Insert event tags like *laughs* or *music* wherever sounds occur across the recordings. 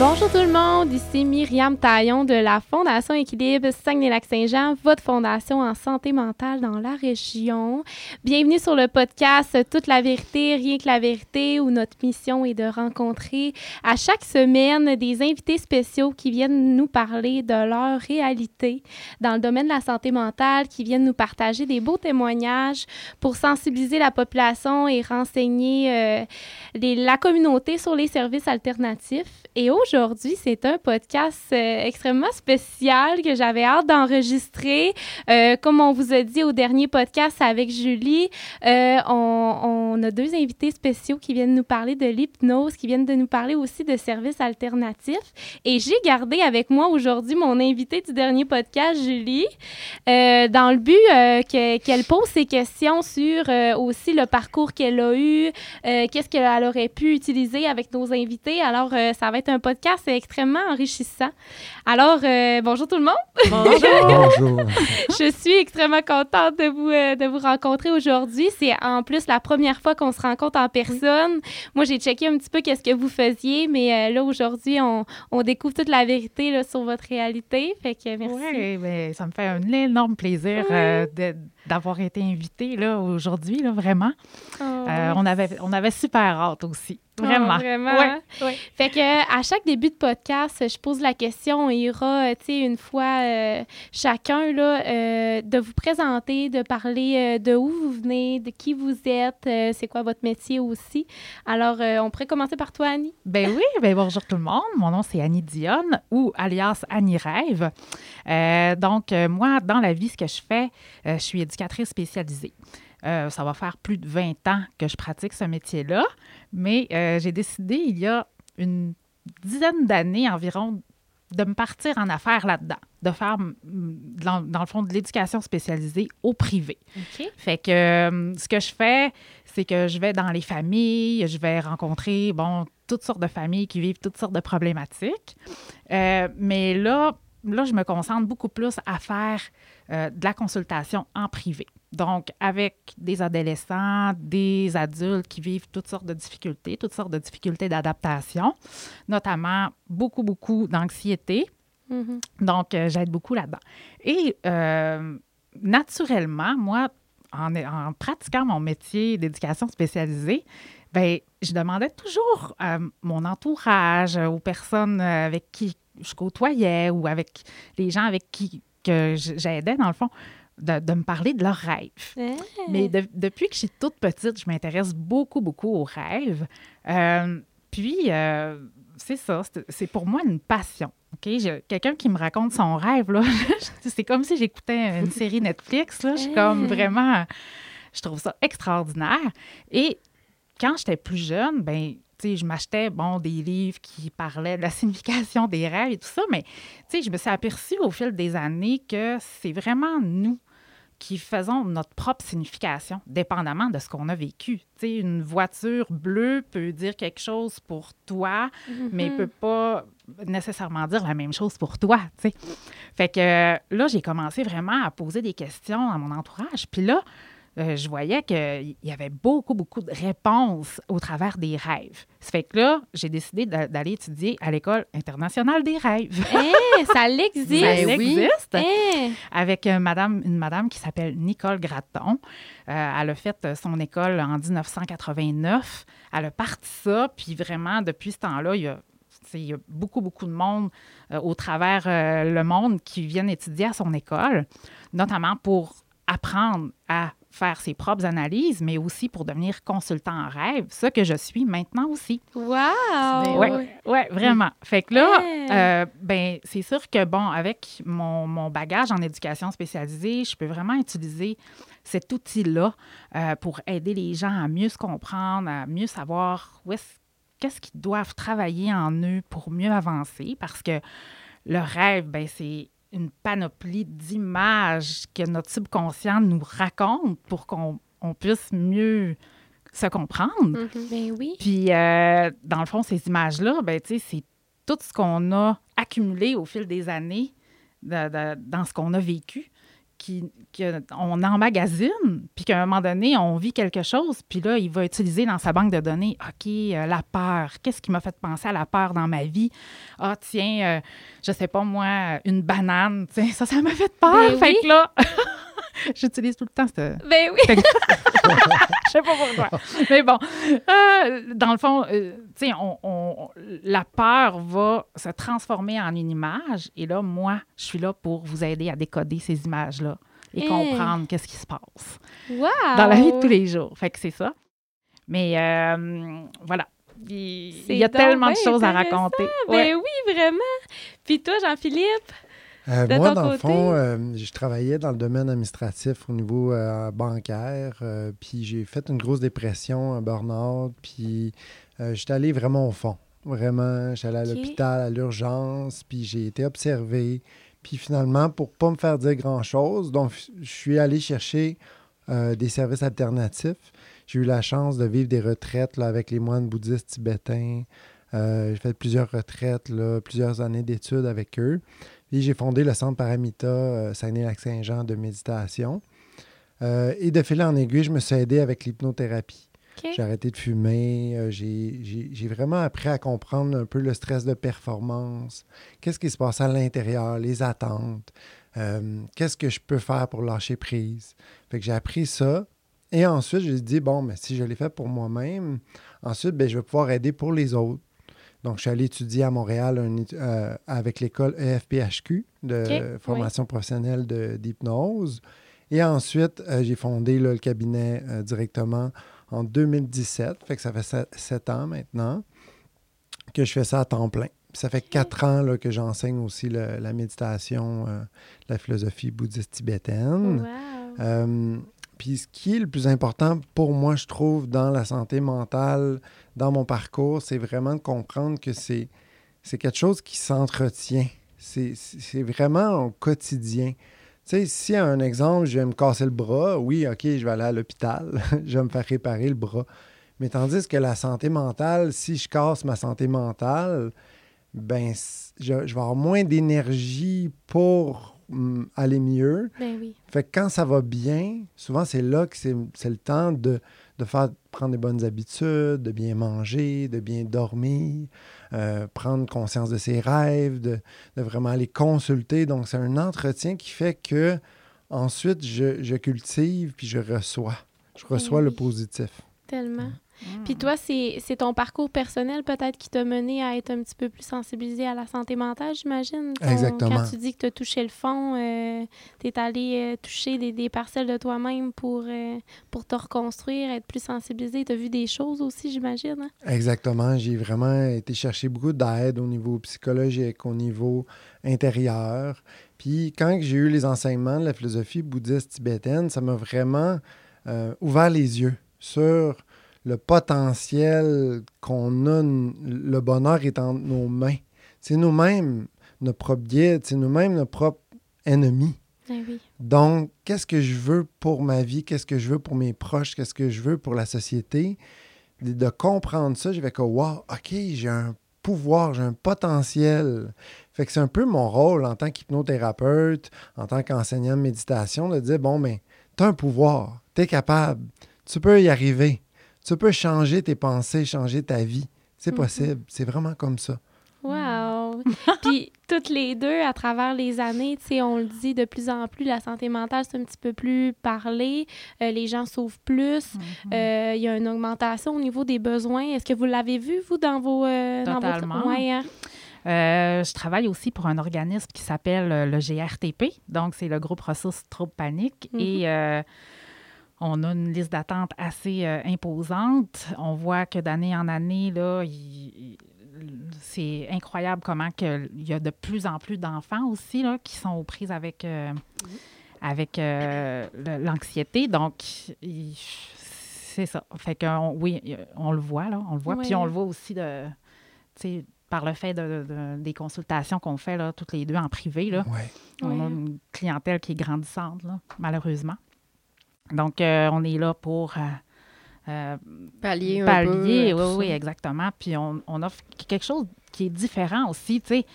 Bonjour tout le monde, ici Myriam Taillon de la Fondation Équilibre Saguenay-Lac-Saint-Jean, votre fondation en santé mentale dans la région. Bienvenue sur le podcast Toute la vérité, rien que la vérité, où notre mission est de rencontrer à chaque semaine des invités spéciaux qui viennent nous parler de leur réalité dans le domaine de la santé mentale, qui viennent nous partager des beaux témoignages pour sensibiliser la population et renseigner euh, la communauté sur les services alternatifs. Et aujourd'hui, c'est un podcast euh, extrêmement spécial que j'avais hâte d'enregistrer. Euh, comme on vous a dit au dernier podcast avec Julie, euh, on, a deux invités spéciaux qui viennent nous parler de l'hypnose, qui viennent de nous parler aussi de services alternatifs. Et j'ai gardé avec moi aujourd'hui mon invité du dernier podcast, Julie, dans le but que- qu'elle pose ses questions sur aussi le parcours qu'elle a eu, qu'est-ce qu'elle aurait pu utiliser avec nos invités. Alors, ça va être un podcast extrêmement enrichissant. Alors, euh, bonjour tout le monde. *laughs* Bonjour. Je suis extrêmement contente de vous, euh, de vous rencontrer aujourd'hui. C'est en plus la première fois qu'on se rencontre en personne. Moi, j'ai checké un petit peu qu'est-ce que vous faisiez, mais euh, là, aujourd'hui, on, on découvre toute la vérité là, sur votre réalité. Fait que merci. Oui, ben, ça me fait un énorme plaisir euh, de- d'avoir été invitée là, aujourd'hui, là, vraiment. Oh, Euh, on, avait, on avait super hâte aussi. Oh, Vraiment. vraiment. Ouais, ouais. Fait que à chaque début de podcast, je pose la question, aura, euh, tu sais, une fois euh, chacun là, euh, de vous présenter, de parler de où vous venez, de qui vous êtes, c'est quoi votre métier aussi. Alors, on pourrait commencer par toi, Annie. Ben oui, ben bonjour tout le monde. Mon nom, c'est Annie Dionne ou alias Annie Rêve. Donc, moi, dans la vie, ce que je fais, je suis éducatrice spécialisée. Ça va faire plus de 20 ans que je pratique ce métier-là, mais j'ai décidé il y a une dizaine d'années environ de me partir en affaires là-dedans, de faire, dans, dans le fond, de l'éducation spécialisée au privé. OK. Fait que euh, ce que je fais, c'est que je vais dans les familles, je vais rencontrer, bon, toutes sortes de familles qui vivent toutes sortes de problématiques. Euh, mais là, là, je me concentre beaucoup plus à faire euh, de la consultation en privé. Donc, avec des adolescents, des adultes qui vivent toutes sortes de difficultés, toutes sortes de difficultés d'adaptation, notamment beaucoup, beaucoup d'anxiété. Mhm. Donc, euh, j'aide beaucoup là-dedans. Et euh, naturellement, moi, en, en pratiquant mon métier d'éducation spécialisée, ben, je demandais toujours à mon entourage, euh, aux personnes euh, avec qui je côtoyais ou avec les gens avec qui que j'aidais, dans le fond, de, de me parler de leurs rêves. Eh. Mais de- depuis que je suis toute petite, je m'intéresse beaucoup, beaucoup aux rêves. Euh, puis, euh, c'est ça, c'est- pour moi une passion. OK? Je- Quelqu'un qui me raconte son rêve, là, *laughs* c'est comme si j'écoutais une série Netflix. Là. Je suis comme vraiment... Je trouve ça extraordinaire. Et quand j'étais plus jeune, ben je m'achetais, bon, des livres qui parlaient de la signification des rêves et tout ça, mais, je me suis aperçue au fil des années que c'est vraiment nous qui faisons notre propre signification, dépendamment de ce qu'on a vécu. Tu sais, une voiture bleue peut dire quelque chose pour toi, mais Mhm. peut pas nécessairement dire la même chose pour toi, tu sais. Fait que euh, là, j'ai commencé vraiment à poser des questions à mon entourage. Puis là, euh, je voyais qu'il y avait beaucoup, beaucoup de réponses au travers des rêves. Ça fait que là, j'ai décidé d'a- d'aller étudier à l'École internationale des rêves. Eh, ça *laughs* l'existe. Ça Ben oui. existe Eh, avec euh, madame, une madame qui s'appelle Nicole Gratton. Euh, elle a fait son école en 1989. Elle a parti ça, puis vraiment, depuis ce temps-là, il y a, il y a beaucoup, beaucoup de monde euh, au travers euh, le monde qui viennent étudier à son école, notamment pour apprendre à faire ses propres analyses, mais aussi pour devenir consultant en rêve, ce que je suis maintenant aussi. wow. Ben Oui, ouais, vraiment. Fait que là, Hey. euh, ben, c'est sûr que, bon, avec mon, mon bagage en éducation spécialisée, je peux vraiment utiliser cet outil-là euh, pour aider les gens à mieux se comprendre, à mieux savoir où est-ce qu'est-ce qu'ils doivent travailler en eux pour mieux avancer. Parce que le rêve, ben, c'est une panoplie d'images que notre subconscient nous raconte pour qu'on on puisse mieux se comprendre. Mhm. Ben oui. Puis, euh, dans le fond, ces images-là, ben, tu sais, c'est tout ce qu'on a accumulé au fil des années de- de- dans ce qu'on a vécu qui, on emmagasine, puis qu'à un moment donné, on vit quelque chose, puis là, il va utiliser dans sa banque de données, OK, euh, la peur, qu'est-ce qui m'a fait penser à la peur dans ma vie? Ah, tiens, euh, je sais pas moi, une banane, tiens, ça, ça m'a fait peur. Ben fait oui. que là, *laughs* *laughs* j'utilise tout le temps ce, Ben oui. *laughs* je sais pas pourquoi. Mais bon, euh, dans le fond, euh, tu sais, on, on- la peur va se transformer en une image. Et là, moi, je suis là pour vous aider à décoder ces images-là et Eh. comprendre qu'est-ce qui se passe Wow. dans la vie de tous les jours. Fait que c'est ça. Mais euh, voilà. Il, y a tellement de choses à raconter. Ben Ouais. oui, vraiment. Puis toi, Jean-Philippe? Euh, moi, dans le fond, euh, je travaillais dans le domaine administratif au niveau euh, bancaire, euh, puis j'ai fait une grosse dépression, un burn-out, puis j'étais allé vraiment au fond. Vraiment, j'étais allé à l'hôpital, à l'urgence, puis j'ai été observé. Puis finalement, pour pas me faire dire grand-chose, donc je suis allé chercher des services alternatifs. J'ai eu la chance de vivre des retraites là, avec les moines bouddhistes tibétains. J'ai fait plusieurs retraites, là, plusieurs années d'études avec eux. Puis j'ai fondé le Centre Paramita euh, Saguenay-Lac-Saint-Jean de méditation. Euh, et de fil en aiguille, je me suis aidé avec l'hypnothérapie. J'ai arrêté de fumer. euh, j'ai- vraiment appris à comprendre un peu le stress de performance. Qu'est-ce qui se passe à l'intérieur, les attentes? euh, Qu'est-ce que je peux faire pour lâcher prise? Fait que j'ai appris ça. Et ensuite, j'ai dit, bon, mais si je l'ai fait pour moi-même, ensuite, ben, je vais pouvoir aider pour les autres. Donc, je suis allé étudier à Montréal un euh, avec l'école EFPHQ de formation professionnelle d'hypnose. Et ensuite, euh, j'ai fondé là, le cabinet euh, directement en 2017. Fait que ça fait sept, ans maintenant que je fais ça à temps plein. Puis ça fait quatre ans là, que j'enseigne aussi le- la méditation, la philosophie bouddhiste tibétaine. Wow. Puis ce qui est le plus important pour moi, je trouve, dans la santé mentale, dans mon parcours, c'est vraiment de comprendre que c'est, c'est quelque chose qui s'entretient. C'est, c'est vraiment au quotidien. Tu sais, si un exemple, je vais me casser le bras, oui, OK, je vais aller à l'hôpital, *laughs* je vais me faire réparer le bras. Mais tandis que la santé mentale, si je casse ma santé mentale, ben, je, je vais avoir moins d'énergie pour hum, aller mieux. Ben oui. Fait que quand ça va bien, souvent c'est là que c'est c'est le temps de, de faire prendre des bonnes habitudes, de bien manger, de bien dormir, euh, prendre conscience de ses rêves, de, de vraiment aller consulter. Donc c'est un entretien qui fait que ensuite je, je cultive puis je reçois. Je reçois le oui. positif. Tellement. Mm. Puis toi, c'est ton parcours personnel peut-être qui t'a mené à être un petit peu plus sensibilisé à la santé mentale, j'imagine? Exactement. Quand tu dis que tu as touché le fond, tu es allé euh, toucher des, des parcelles de toi-même pour, euh, pour te reconstruire, être plus sensibilisé. Tu as vu des choses aussi, j'imagine. hein? Exactement. J'ai vraiment été chercher beaucoup d'aide au niveau psychologique, au niveau intérieur. Puis quand j'ai eu les enseignements de la philosophie bouddhiste tibétaine, ça m'a vraiment euh, ouvert les yeux sur le potentiel qu'on a. Le bonheur est entre nos mains. C'est nous-mêmes notre propre guide, c'est nous-mêmes notre propre ennemi. Ben oui. Donc, qu'est-ce que je veux pour ma vie? Qu'est-ce que je veux pour mes proches? Qu'est-ce que je veux pour la société? De, de comprendre ça, je vais que, wow, OK, j'ai un pouvoir, j'ai un potentiel. Fait que c'est un peu mon rôle en tant qu'hypnothérapeute, en tant qu'enseignant de méditation, de dire, bon, mais tu as un pouvoir, tu es capable, tu peux y arriver, tu peux changer tes pensées, changer ta vie. C'est Mhm. possible, c'est vraiment comme ça. Wow! *laughs* Puis toutes les deux, à travers les années, tu sais, on le dit de plus en plus, la santé mentale, c'est un petit peu plus parlé. Euh, les gens s'ouvrent plus. Mhm. Euh, Il y a une augmentation au niveau des besoins. Est-ce que vous l'avez vu, vous, dans vos... euh, dans votre- Totalement. Ouais, hein? Euh, je travaille aussi pour un organisme qui s'appelle le GRTP, donc c'est le groupe ressources troubles panique. Mhm. Et euh, on a une liste d'attente assez euh, imposante. On voit que d'année en année, là, il- il- c'est incroyable comment que, il y a de plus en plus d'enfants aussi là, qui sont aux prises avec, euh, avec euh, l'anxiété. Donc, il- c'est ça. Fait que on- oui, on le voit, là, on le voit. Puis on le voit aussi de, tu sais, par le fait de, de- des consultations qu'on fait là, toutes les deux en privé. Là. On a une clientèle qui est grandissante, là, malheureusement. Donc, euh, on est là pour euh, euh, Pallier un pallier. peu. à Oui, oui, exactement. Puis on, on offre quelque chose qui est différent aussi, tu sais,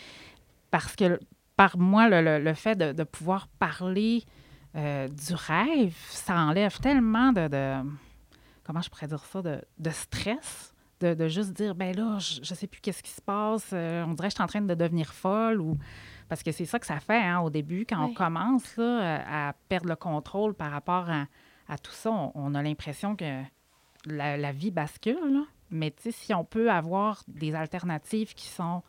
parce que par moi, le, le- le fait de, de pouvoir parler euh, du rêve, ça enlève tellement de, de- comment je pourrais dire ça, de, de stress, de, de juste dire, ben là, je, je sais plus qu'est-ce qui se passe, euh, on dirait que je suis en train de devenir folle ou parce que c'est ça que ça fait hein, au début quand on commence là, à perdre le contrôle par rapport à, à tout ça, on, on a l'impression que la, la vie bascule. là. Mais si on peut avoir des alternatives qui sont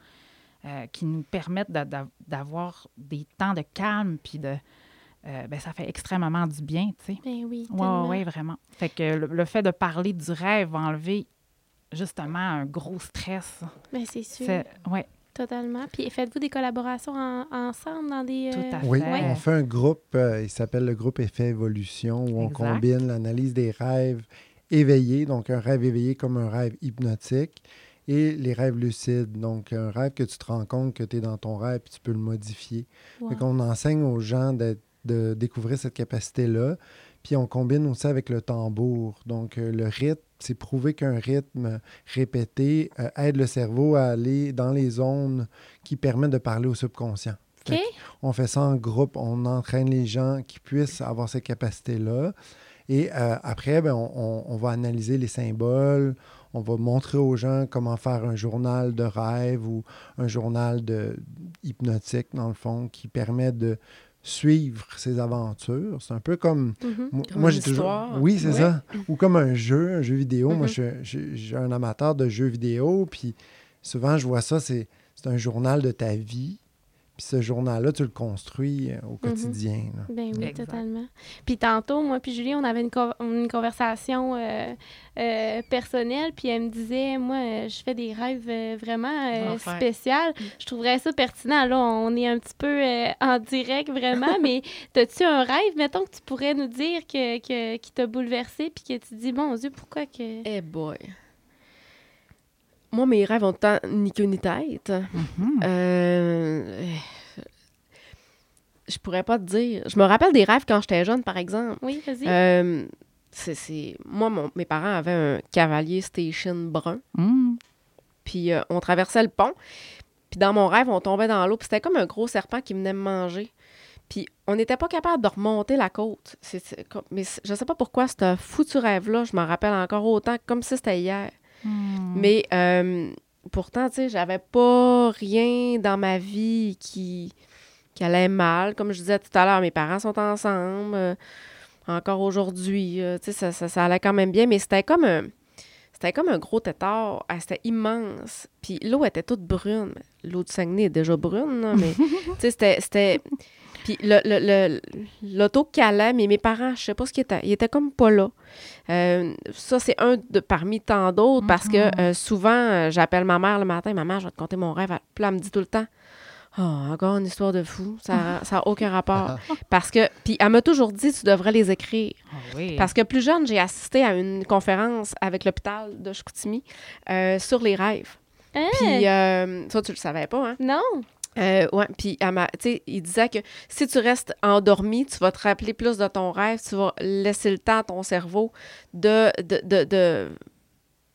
euh, qui nous permettent d'a- d'a- d'avoir des temps de calme, puis de euh, ben, ça fait extrêmement du bien, tu sais. Ben oui, oui, vraiment. Fait que le, le fait de parler du rêve va enlever justement un gros stress. Ben c'est sûr. Ouais, Totalement. Puis faites-vous des collaborations en- ensemble dans des... Tout à euh, fait. Oui, Ouais. on fait un groupe, euh, il s'appelle le groupe Effet Évolution, où on Exact. combine l'analyse des rêves éveillés, donc un rêve éveillé comme un rêve hypnotique, et les rêves lucides, donc un rêve que tu te rends compte que tu es dans ton rêve, puis tu peux le modifier. wow. Fait qu'on enseigne aux gens de découvrir cette capacité-là. Puis on combine aussi avec le tambour. Donc euh, le rythme, c'est prouvé qu'un rythme répété euh, aide le cerveau à aller dans les zones qui permettent de parler au subconscient. Fait on fait ça en groupe, on entraîne les gens qui puissent avoir cette capacité-là. Et euh, après, ben, on va analyser les symboles, on va montrer aux gens comment faire un journal de rêve ou un journal de hypnotique, dans le fond, qui permet de suivre ses aventures. C'est un peu comme... Mhm. Moi, Comme moi, une j'ai toujours... Oui, c'est ça. Ou comme un jeu, un jeu vidéo. Moi, Mhm. je suis- un amateur de jeux vidéo, puis souvent, je vois ça, c'est c'est un journal de ta vie. Puis ce journal-là, tu le construis euh, au quotidien. là. Ben oui, Exact. totalement. Puis tantôt, moi puis Julie, on avait une, co- une conversation euh, euh, personnelle, puis elle me disait, moi, je fais des rêves euh, vraiment euh, spéciaux. Je trouverais ça pertinent. Là, on est un petit peu euh, en direct, vraiment, *laughs* mais as-tu un rêve, mettons, que tu pourrais nous dire que, que- qui t'a bouleversé, puis que tu dis, mon Dieu, pourquoi que... Eh boy. Moi, mes rêves ont tant ni queue ni tête. Mhm. Euh, Je pourrais pas te dire. Je me rappelle des rêves quand j'étais jeune, par exemple. Oui, vas-y. Euh, c'est, Moi, mon- mes parents avaient un cavalier station brun. Mhm. Puis euh, on traversait le pont. Puis dans mon rêve, on tombait dans l'eau. Puis c'était comme un gros serpent qui venait me manger. Puis on n'était pas capable de remonter la côte. Mais je sais pas pourquoi ce foutu rêve-là, je m'en rappelle encore autant, comme si c'était hier. Mhm. Mais euh, pourtant, tu sais, j'avais pas rien dans ma vie qui, qui allait mal. Comme je disais tout à l'heure, mes parents sont ensemble. euh, encore aujourd'hui, euh, tu sais, ça, ça, ça allait quand même bien. Mais c'était comme un, c'était comme un gros tétard. Ah, C'était immense. Puis l'eau était toute brune. L'eau du Saguenay est déjà brune, là, mais *laughs* tu sais, c'était... Puis le- le- le- l'auto calait, mais mes parents, je sais pas ce qu'ils étaient. Ils étaient comme pas là. Euh, ça, c'est un de parmi tant d'autres parce que euh, souvent, euh, j'appelle ma mère le matin. Maman, je vais te conter mon rêve. Puis elle me dit tout le temps Oh, encore une histoire de fou. Ça *laughs* n'a aucun rapport. Parce que. Puis elle m'a toujours dit Tu devrais les écrire. Ah oui. Parce que plus jeune, j'ai assisté à une conférence avec l'hôpital de Chicoutimi euh, sur les rêves. Hein? Puis euh, ça, tu le savais pas, hein? Non? Euh, ouais, puis il disait que si tu restes endormi, tu vas te rappeler plus de ton rêve, tu vas laisser le temps à ton cerveau de, de, de, de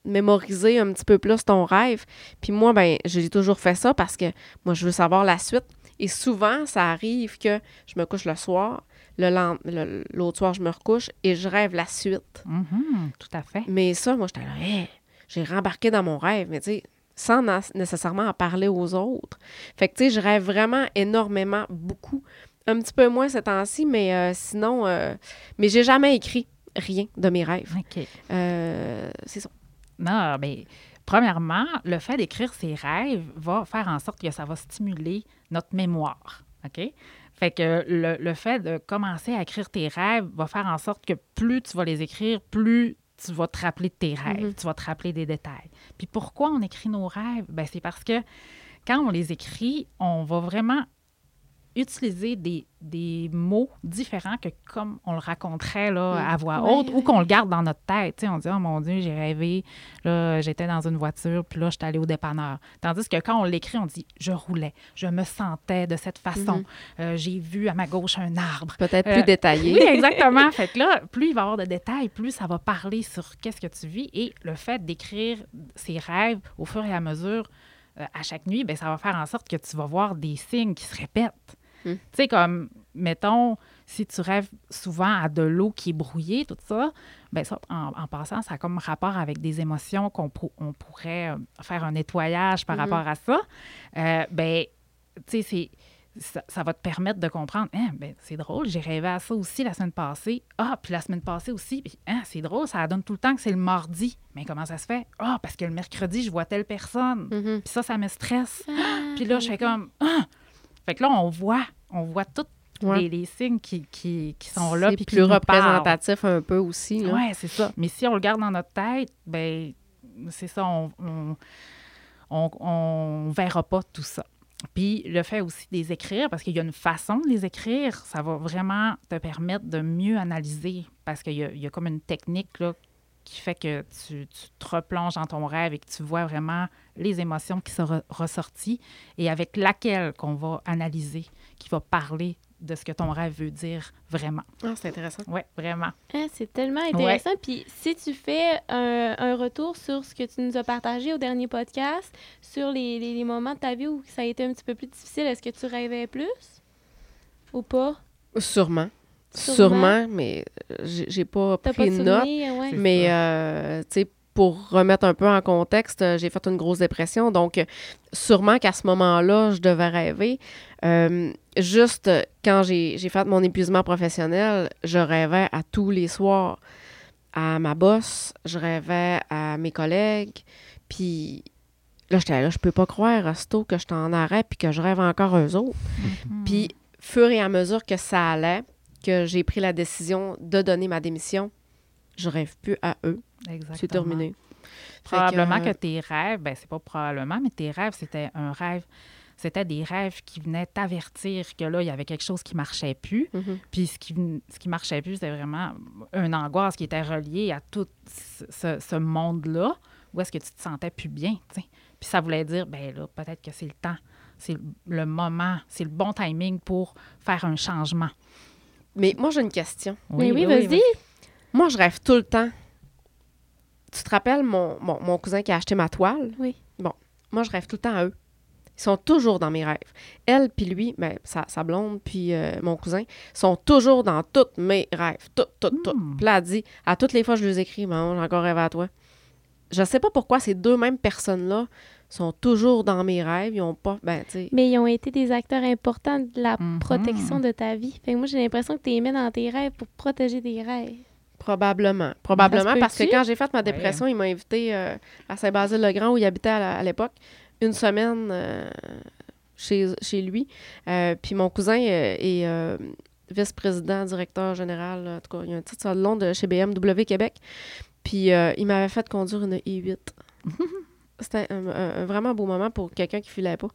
mémoriser un petit peu plus ton rêve. Puis moi, ben, j'ai toujours fait ça parce que moi, je veux savoir la suite. Et souvent, ça arrive que je me couche le soir, le lend- le- l'autre soir, je me recouche et je rêve la suite. Mhm, Tout à fait. Mais ça, moi, j'étais là, Hey, j'ai rembarqué dans mon rêve, mais tu sais, sans nécessairement en parler aux autres. Fait que, tu sais, je rêve vraiment énormément, beaucoup. Un petit peu moins ces temps-ci, mais euh, sinon, euh, mais j'ai jamais écrit rien de mes rêves. OK. Euh, c'est ça. Non, mais premièrement, le fait d'écrire ses rêves va faire en sorte que ça va stimuler notre mémoire. OK? Fait que le, le fait de commencer à écrire tes rêves va faire en sorte que plus tu vas les écrire, plus tu vas te rappeler de tes rêves, Mhm. tu vas te rappeler des détails. Puis pourquoi on écrit nos rêves? Ben, c'est parce que quand on les écrit, on va vraiment utiliser des, des mots différents que comme on le raconterait là, à voix haute ou qu'on le garde dans notre tête. On dit, oh mon Dieu, j'ai rêvé, là, j'étais dans une voiture, puis là, j'étais allée au dépanneur. Tandis que quand on l'écrit, on dit, je roulais, je me sentais de cette façon, Mhm. Euh, j'ai vu à ma gauche un arbre. Peut-être Euh, plus détaillé. Oui, exactement. *laughs* fait que là, plus il va y avoir de détails, plus ça va parler sur qu'est-ce que tu vis. Et le fait d'écrire ses rêves au fur et à mesure, euh, à chaque nuit, ben ça va faire en sorte que tu vas voir des signes qui se répètent. Hmm. Tu sais, comme, mettons, si tu rêves souvent à de l'eau qui est brouillée, tout ça, ben ça, en, en passant, ça a comme rapport avec des émotions qu'on pour- on pourrait euh, faire un nettoyage par Mhm. rapport à ça. Euh, ben, tu sais, c'est ça, ça va te permettre de comprendre, Hein, ben, c'est drôle, j'ai rêvé à ça aussi la semaine passée. Ah, puis la semaine passée aussi, puis, hein, c'est drôle, ça donne tout le temps que c'est le mardi. Mais comment ça se fait? Ah, parce que le mercredi, je vois telle personne. Mhm. Puis ça, ça me stresse. Ah, *gasps* Puis là, je fais comme, ah! Fait que là, on voit, on voit tous Ouais. les, les signes qui, qui, qui sont là. C'est plus parlent. représentatif un peu aussi. Oui, c'est ça. Mais si on le garde dans notre tête, ben c'est ça, on on, on, on verra pas tout ça. Puis le fait aussi de les écrire, parce qu'il y a une façon de les écrire, ça va vraiment te permettre de mieux analyser, parce qu'il y, y a comme une technique là, qui fait que tu, tu te replonges dans ton rêve et que tu vois vraiment les émotions qui sont re- ressorties et avec laquelle qu'on va analyser, qui va parler de ce que ton rêve veut dire vraiment. Ah, c'est intéressant. Oui, vraiment. Hein, c'est tellement intéressant. Puis si tu fais un, un retour sur ce que tu nous as partagé au dernier podcast, sur les, les- les moments de ta vie où ça a été un petit peu plus difficile, est-ce que tu rêvais plus ou pas? Sûrement. Sûrement. Sûrement, mais euh, j'ai pas pris pas de? Ouais. C'est Mais, euh, tu sais, pour remettre un peu en contexte, euh, j'ai fait une grosse dépression. Donc, sûrement qu'à ce moment-là, je devais rêver. Euh, juste quand j'ai fait mon épuisement professionnel, je rêvais à tous les soirs à ma boss, je rêvais à mes collègues. Puis là, j'étais là, je peux pas croire, Rosto, que je t'en arrête puis que je rêve encore eux autres. Mhm. Puis, fur et à mesure que ça allait, que j'ai pris la décision de donner ma démission, je rêve plus à eux. Exactement. C'est terminé. Probablement que, euh, tes rêves, ben c'est pas probablement, mais tes rêves, c'était un rêve, c'était des rêves qui venaient t'avertir que là, il y avait quelque chose qui marchait plus. mhm. Puis ce qui, ce qui marchait plus, c'était vraiment une angoisse qui était reliée à tout ce, monde-là, où est-ce que tu te sentais plus bien. Puis ça voulait dire, ben là, peut-être que c'est le temps, c'est le moment, c'est le bon timing pour faire un changement. Mais moi, j'ai une question. Mais oui, vas-y. Moi, je rêve tout le temps. Tu te rappelles mon, mon, mon cousin qui a acheté ma toile? Oui. Bon, moi, je rêve tout le temps à eux. Ils sont toujours dans mes rêves. Elle puis lui, ben, sa, sa blonde puis euh, mon cousin, sont toujours dans tous mes rêves. Tout, tout, tout. Hmm. Puis là, elle dit, à toutes les fois, je lui écris, bon, j'ai encore rêvé à toi. Je sais pas pourquoi ces deux mêmes personnes-là sont toujours dans mes rêves. Ils ont pas, ben, tu sais... Mais ils ont été des acteurs importants de la Mhm. protection de ta vie. Fait que moi, j'ai l'impression que tu les mets dans tes rêves pour protéger tes rêves. Probablement. Probablement parce que quand j'ai fait ma dépression, il m'a invité euh, à Saint-Basile-le-Grand où il habitait à l'époque, une semaine euh, chez, chez lui. Euh, puis mon cousin euh, est euh, vice-président, directeur général, en tout cas, il y a un titre sur le long de chez BMW Québec. Puis euh, il m'avait fait conduire une i8. *laughs* C'était un, un- un vraiment beau moment pour quelqu'un qui filait pas.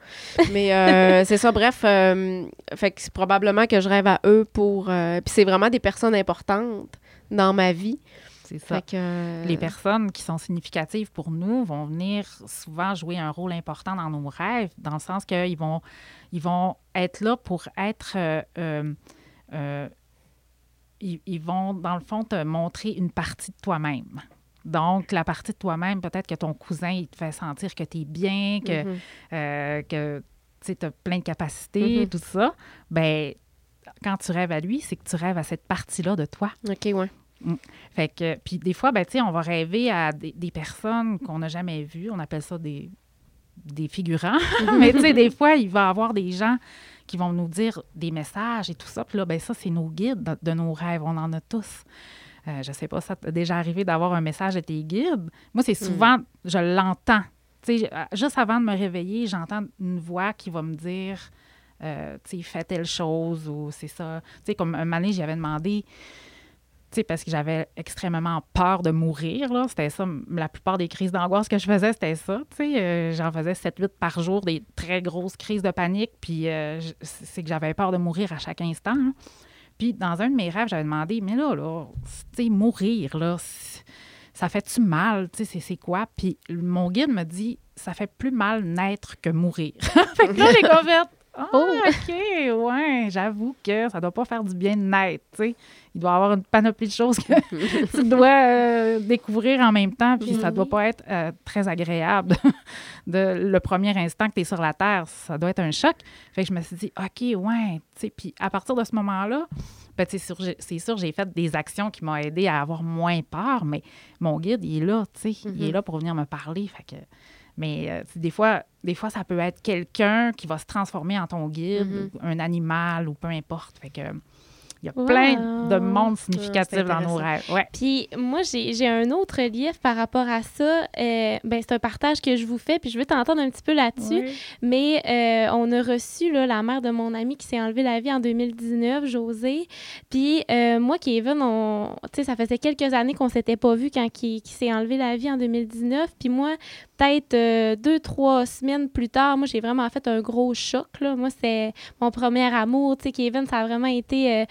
Mais euh, c'est ça, bref. euh, fait que c'est probablement que je rêve à eux pour. euh, puis c'est vraiment des personnes importantes dans ma vie. C'est ça. Fait que, euh, Les personnes qui sont significatives pour nous vont venir souvent jouer un rôle important dans nos rêves, dans le sens qu'ils vont, ils vont être là pour être... ils, ils vont, dans le fond, te montrer une partie de toi-même. Donc, la partie de toi-même, peut-être que ton cousin, il te fait sentir que tu es bien, que, mhm. euh, que tu as plein de capacités, Mhm. tout ça. Ben quand tu rêves à lui, c'est que tu rêves à cette partie-là de toi. OK, ouais. Fait que, puis des fois, ben, tu sais, on va rêver à des, des personnes qu'on n'a jamais vues. On appelle ça des, des figurants. *laughs* Mais tu sais, des fois, il va y avoir des gens qui vont nous dire des messages et tout ça. Puis là, ben ça, c'est nos guides de, de nos rêves. On en a tous. Euh, je sais pas, ça t'est déjà arrivé d'avoir un message de tes guides? Moi, c'est souvent, je l'entends. Tu sais, euh, juste avant de me réveiller, j'entends une voix qui va me dire, euh, tu sais, fais telle chose ou c'est ça. Tu sais, comme un moment donné, j'avais demandé, tu sais, parce que j'avais extrêmement peur de mourir, là. C'était ça, la plupart des crises d'angoisse que je faisais, c'était ça, tu sais. Euh, J'en faisais 7-8 par jour, des très grosses crises de panique, puis euh, c'est que j'avais peur de mourir à chaque instant. hein. Puis dans un de mes rêves, j'avais demandé, mais là, là, tu sais, mourir, là, ça fait-tu mal? Tu sais, c'est- c'est quoi? Puis mon guide me dit, ça fait plus mal naître que mourir. *laughs* fait que là, j'ai fait, *laughs* ah, Oh! OK, ouais, j'avoue que ça doit pas faire du bien de naître, tu sais. Il doit y avoir une panoplie de choses que *laughs* tu dois euh, découvrir en même temps, puis ça Mhm. doit pas être euh, très agréable *laughs* de le premier instant que tu es sur la Terre. Ça doit être un choc. Fait que je me suis dit, OK, ouais, tu sais, puis à partir de ce moment-là, Ben, c'est sûr, j'ai- fait des actions qui m'ont aidé à avoir moins peur, mais mon guide, il est là, tu sais. Il Mhm. est là pour venir me parler. Fait que, mais euh, des, fois, des fois, ça peut être quelqu'un qui va se transformer en ton guide, Mhm. ou un animal, ou peu importe. Fait que, il y a Wow. plein de mondes significatifs dans nos rêves. Ouais. Puis moi, j'ai j'ai un autre livre par rapport à ça. Euh, ben, c'est un partage que je vous fais, puis je veux t'entendre un petit peu là-dessus. Mais euh, on a reçu là, la mère de mon ami qui s'est enlevé la vie en 2019, José. Puis euh, moi, Kevin, on, tu sais, ça faisait quelques années qu'on s'était pas vu quand il, qu'il s'est enlevé la vie en 2019. Puis moi, peut-être euh, deux, trois semaines plus tard, moi, j'ai vraiment fait un gros choc. Là. Moi, c'est mon premier amour. Tu sais, Kevin, ça a vraiment été... euh,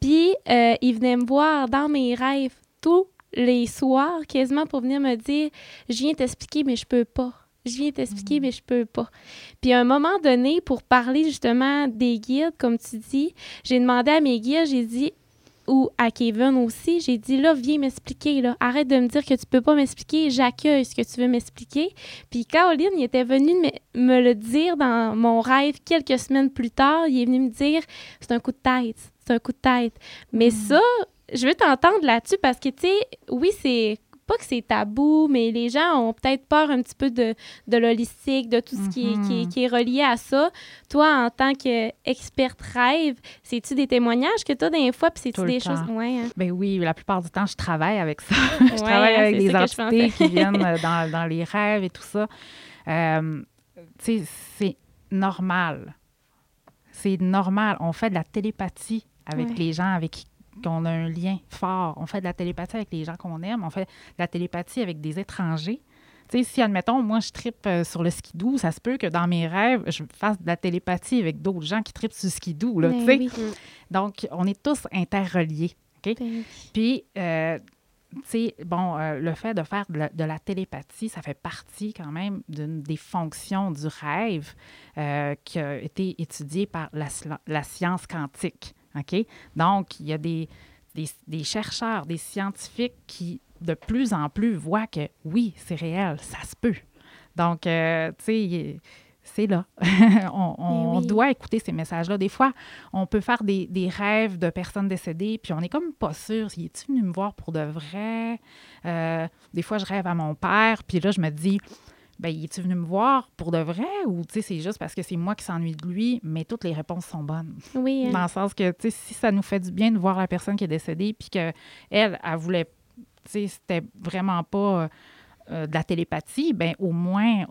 Puis euh, il venait me voir dans mes rêves tous les soirs, quasiment pour venir me dire « Je viens t'expliquer, mais je peux pas. Je viens t'expliquer, mais je peux pas. » Puis à un moment donné, pour parler justement des guides, comme tu dis, j'ai demandé à mes guides, j'ai dit ou à Kevin aussi, j'ai dit là, viens m'expliquer, là. Arrête de me dire que tu peux pas m'expliquer, j'accueille ce que tu veux m'expliquer. Puis Caroline, il était venu me, me le dire dans mon rêve quelques semaines plus tard. Il est venu me dire c'est un coup de tête, c'est un coup de tête. Mais ça, je veux t'entendre là-dessus parce que, tu sais, oui, c'est pas que c'est tabou, mais les gens ont peut-être peur un petit peu de, de l'holistique, de tout ce qui, est, qui, est, Mhm. qui est relié à ça. Toi, en tant qu'experte rêve, c'est-tu des témoignages que tu as des fois, puis c'est-tu des temps. choses... Ouais, hein? Ben oui, la plupart du temps, je travaille avec ça. *laughs* je Ouais, travaille hein, avec des entités qui viennent *laughs* euh, dans, dans les rêves et tout ça. Euh, tu sais, c'est normal. C'est normal. On fait de la télépathie avec Ouais. les gens avec qui on a un lien fort. On fait de la télépathie avec les gens qu'on aime. On fait de la télépathie avec des étrangers. Tu sais, si, admettons, moi, je tripe euh, sur le skidoo, ça se peut que dans mes rêves, je fasse de la télépathie avec d'autres gens qui tripent sur le skidoo, là, Ben oui. Donc, on est tous interreliés. Ben, Puis, euh, tu sais, bon, euh, le fait de faire de la, de la télépathie, ça fait partie quand même d'une des fonctions du rêve euh, qui a été étudiée par la science quantique. OK? Donc, il y a des, des, des chercheurs, des scientifiques qui, de plus en plus, voient que oui, c'est réel, ça se peut. Donc, euh, tu sais, c'est là. *laughs* on on Eh oui. doit écouter ces messages-là. Des fois, on peut faire des, des rêves de personnes décédées, puis on est comme pas sûr. Il est-tu venu me voir pour de vrai? Euh, des fois, je rêve à mon père, puis là, je me dis, ben, il est-tu venu me voir pour de vrai? Ou, tu sais, c'est juste parce que c'est moi qui s'ennuie de lui, mais toutes les réponses sont bonnes. oui, hein. Dans le sens que, tu sais, si ça nous fait du bien de voir la personne qui est décédée, puis qu'elle, elle, elle voulait, tu sais, c'était vraiment pas euh, de la télépathie, ben au moins,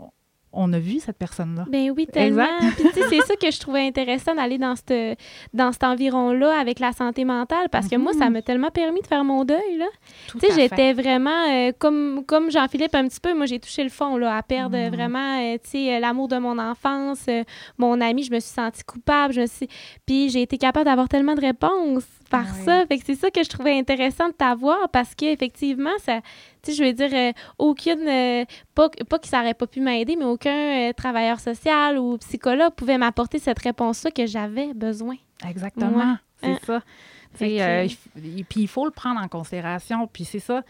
on a vu cette personne-là. Ben oui, tellement. Puis tu sais, c'est ça que je trouvais intéressant d'aller dans, cette, dans cet environ-là avec la santé mentale parce que moi, ça m'a tellement permis de faire mon deuil, Tu sais, j'étais vraiment, euh, comme, comme Jean-Philippe un petit peu, moi, j'ai touché le fond, là, à perdre Mhm. vraiment, euh, tu sais, euh, l'amour de mon enfance, euh, mon ami, je me suis sentie coupable, je me suis... Puis j'ai été capable d'avoir tellement de réponses par ça. Fait que c'est ça que je trouvais intéressant de t'avoir parce qu'effectivement, ça... Tu sais, je veux dire, euh, aucune... euh, pas, pas que ça n'aurait pas pu m'aider, mais aucun euh, travailleur social ou psychologue pouvait m'apporter cette réponse-là que j'avais besoin. Exactement, Ouais. c'est Hein? ça. Euh, puis il faut le prendre en considération. Puis c'est ça,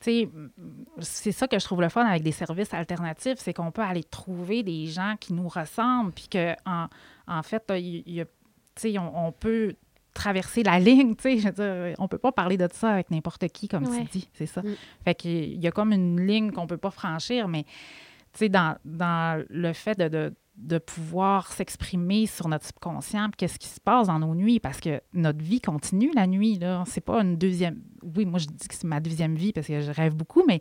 c'est ça que je trouve le fun avec des services alternatifs, c'est qu'on peut aller trouver des gens qui nous ressemblent, puis que en, en fait, y a- tu sais, on, on peut traverser la ligne, tu sais, je veux dire, on peut pas parler de ça avec n'importe qui, comme Ouais. tu dis, c'est ça. Mm. Fait qu'il y a comme une ligne qu'on peut pas franchir, mais tu sais, dans, dans le fait de, de, de pouvoir s'exprimer sur notre subconscient, qu'est-ce qui se passe dans nos nuits, parce que notre vie continue la nuit, là. C'est pas une deuxième... Oui, moi, je dis que c'est ma deuxième vie parce que je rêve beaucoup, mais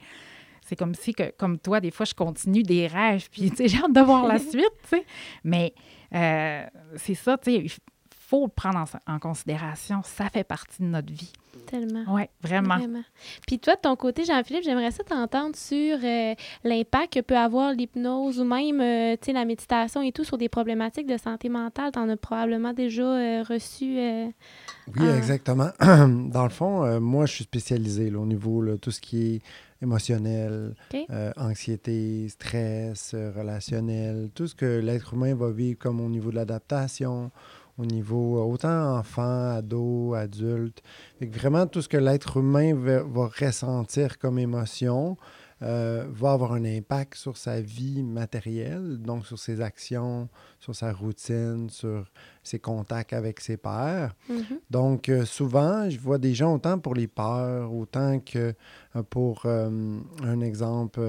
c'est comme si, que, comme toi, des fois, je continue des rêves, puis, tu sais, *laughs* j'ai hâte de voir la *laughs* suite, tu sais. Mais euh, c'est ça, tu sais, faut le prendre en, en considération. Ça fait partie de notre vie. Tellement. Oui, vraiment. Vraiment. Puis toi, de ton côté, Jean-Philippe, j'aimerais ça t'entendre sur euh, l'impact que peut avoir l'hypnose ou même euh, tu sais, la méditation et tout sur des problématiques de santé mentale. Tu en as probablement déjà euh, reçu. euh, Oui, exactement. *clears throat* Dans le fond, euh, moi, je suis spécialisé là, au niveau de tout ce qui est émotionnel, euh, anxiété, stress, relationnel, tout ce que l'être humain va vivre comme au niveau de l'adaptation, au niveau euh, autant enfant, ado, adulte. Fait que vraiment, tout ce que l'être humain va, va ressentir comme émotion, euh, va avoir un impact sur sa vie matérielle, donc sur ses actions, sur sa routine, sur ses contacts avec ses pairs. Mhm. Donc, euh, souvent, je vois des gens autant pour les peurs, autant que pour, euh, un exemple,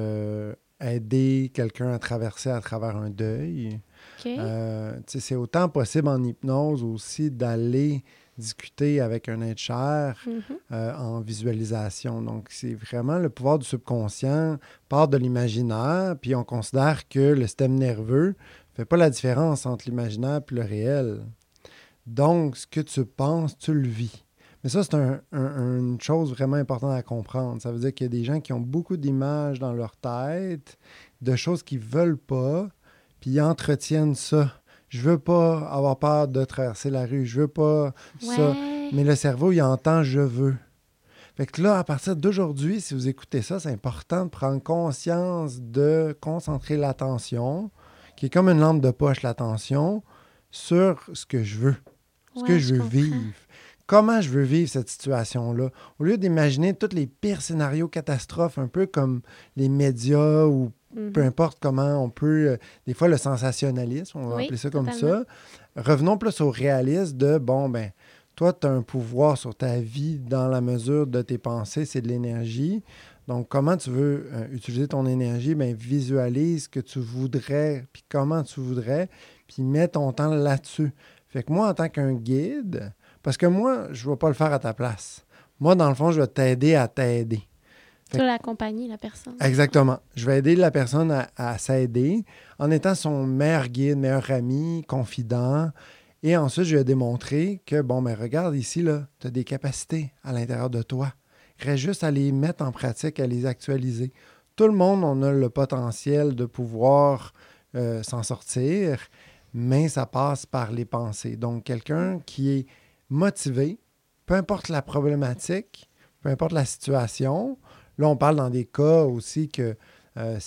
aider quelqu'un à traverser à travers un deuil. Euh, c'est autant possible en hypnose aussi d'aller discuter avec un être cher Mhm. euh, en visualisation. Donc, c'est vraiment le pouvoir du subconscient part de l'imaginaire, puis on considère que le système nerveux ne fait pas la différence entre l'imaginaire et le réel. Donc, ce que tu penses, tu le vis. Mais ça, c'est un- un- une chose vraiment importante à comprendre. Ça veut dire qu'il y a des gens qui ont beaucoup d'images dans leur tête, de choses qu'ils ne veulent pas, puis ils entretiennent ça. Je veux pas avoir peur de traverser la rue. Je veux pas ça. Mais le cerveau, il entend je veux. Fait que là, à partir d'aujourd'hui, si vous écoutez ça, c'est important de prendre conscience de concentrer l'attention, qui est comme une lampe de poche, l'attention, sur ce que je veux, ce Ouais, que je veux comprends. vivre. Comment je veux vivre cette situation-là? Au lieu d'imaginer tous les pires scénarios catastrophes, un peu comme les médias ou Mhm. peu importe comment on peut, euh, des fois le sensationnalisme, on va Oui, appeler ça comme totalement. ça. Revenons plus au réalisme de, bon, ben, toi, tu as un pouvoir sur ta vie dans la mesure de tes pensées, c'est de l'énergie. Donc, comment tu veux euh, utiliser ton énergie? Ben, visualise ce que tu voudrais, puis comment tu voudrais, puis mets ton temps là-dessus. Fait que moi, en tant qu'un guide, parce que moi, je ne vais pas le faire à ta place. Moi, dans le fond, je vais t'aider à t'aider. Tu vas l'accompagner, la personne. Exactement. Je vais aider la personne à, à s'aider en étant son meilleur guide, meilleur ami, confident. Et ensuite, je vais démontrer que, bon, mais regarde ici, là, tu as des capacités à l'intérieur de toi. Il reste juste à les mettre en pratique, à les actualiser. Tout le monde, on a le potentiel de pouvoir euh, s'en sortir, mais ça passe par les pensées. Donc, quelqu'un qui est motivé, peu importe la problématique, peu importe la situation, Là, on parle dans des cas aussi que euh,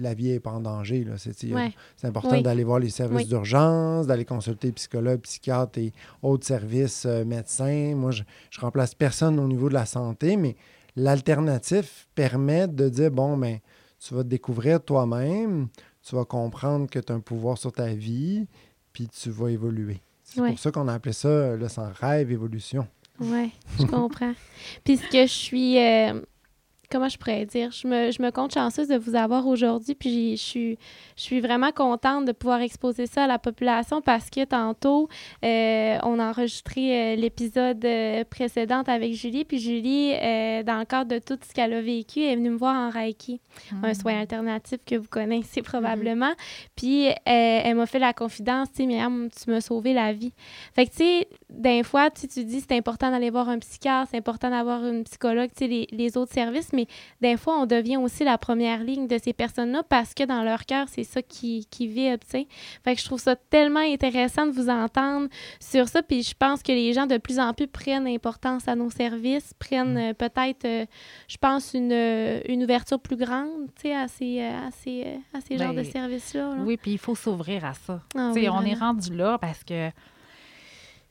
la vie n'est pas en danger. C'est Ouais. important Oui. d'aller voir les services Oui. d'urgence, d'aller consulter psychologues, psychiatres et autres services euh, médecins. Moi, je, je remplace personne au niveau de la santé, mais l'alternative permet de dire, bon, ben, tu vas te découvrir toi-même, tu vas comprendre que tu as un pouvoir sur ta vie, puis tu vas évoluer. C'est Ouais. pour ça qu'on a appelé ça, là, sans rêve, évolution. Oui, je comprends. Puis ce que je suis. euh, comment je pourrais dire? Je me, je me compte chanceuse de vous avoir aujourd'hui. Puis je suis, je suis vraiment contente de pouvoir exposer ça à la population parce que tantôt, euh, on a enregistré euh, l'épisode euh, précédent avec Julie. Puis Julie, euh, dans le cadre de tout ce qu'elle a vécu, est venue me voir en Reiki un soin alternatif que vous connaissez probablement. Puis elle m'a fait la confidence, tu sais, Myriam, tu m'as sauvé la vie. Fait que, tu sais, des fois, tu dis c'est important d'aller voir un psychiatre, c'est important d'avoir une psychologue, tu sais, les, les autres services, mais des fois, on devient aussi la première ligne de ces personnes-là parce que dans leur cœur, c'est ça qui, qui vibre, tu sais. Fait que je trouve ça tellement intéressant de vous entendre sur ça, puis je pense que les gens de plus en plus prennent importance à nos services, prennent euh, peut-être, euh, je pense, une, euh, une ouverture plus grande, tu sais, à ces, à ces, à ces genres de Ben, services-là. là. Oui, puis il faut s'ouvrir à ça. Ah oui, on est rendu là parce que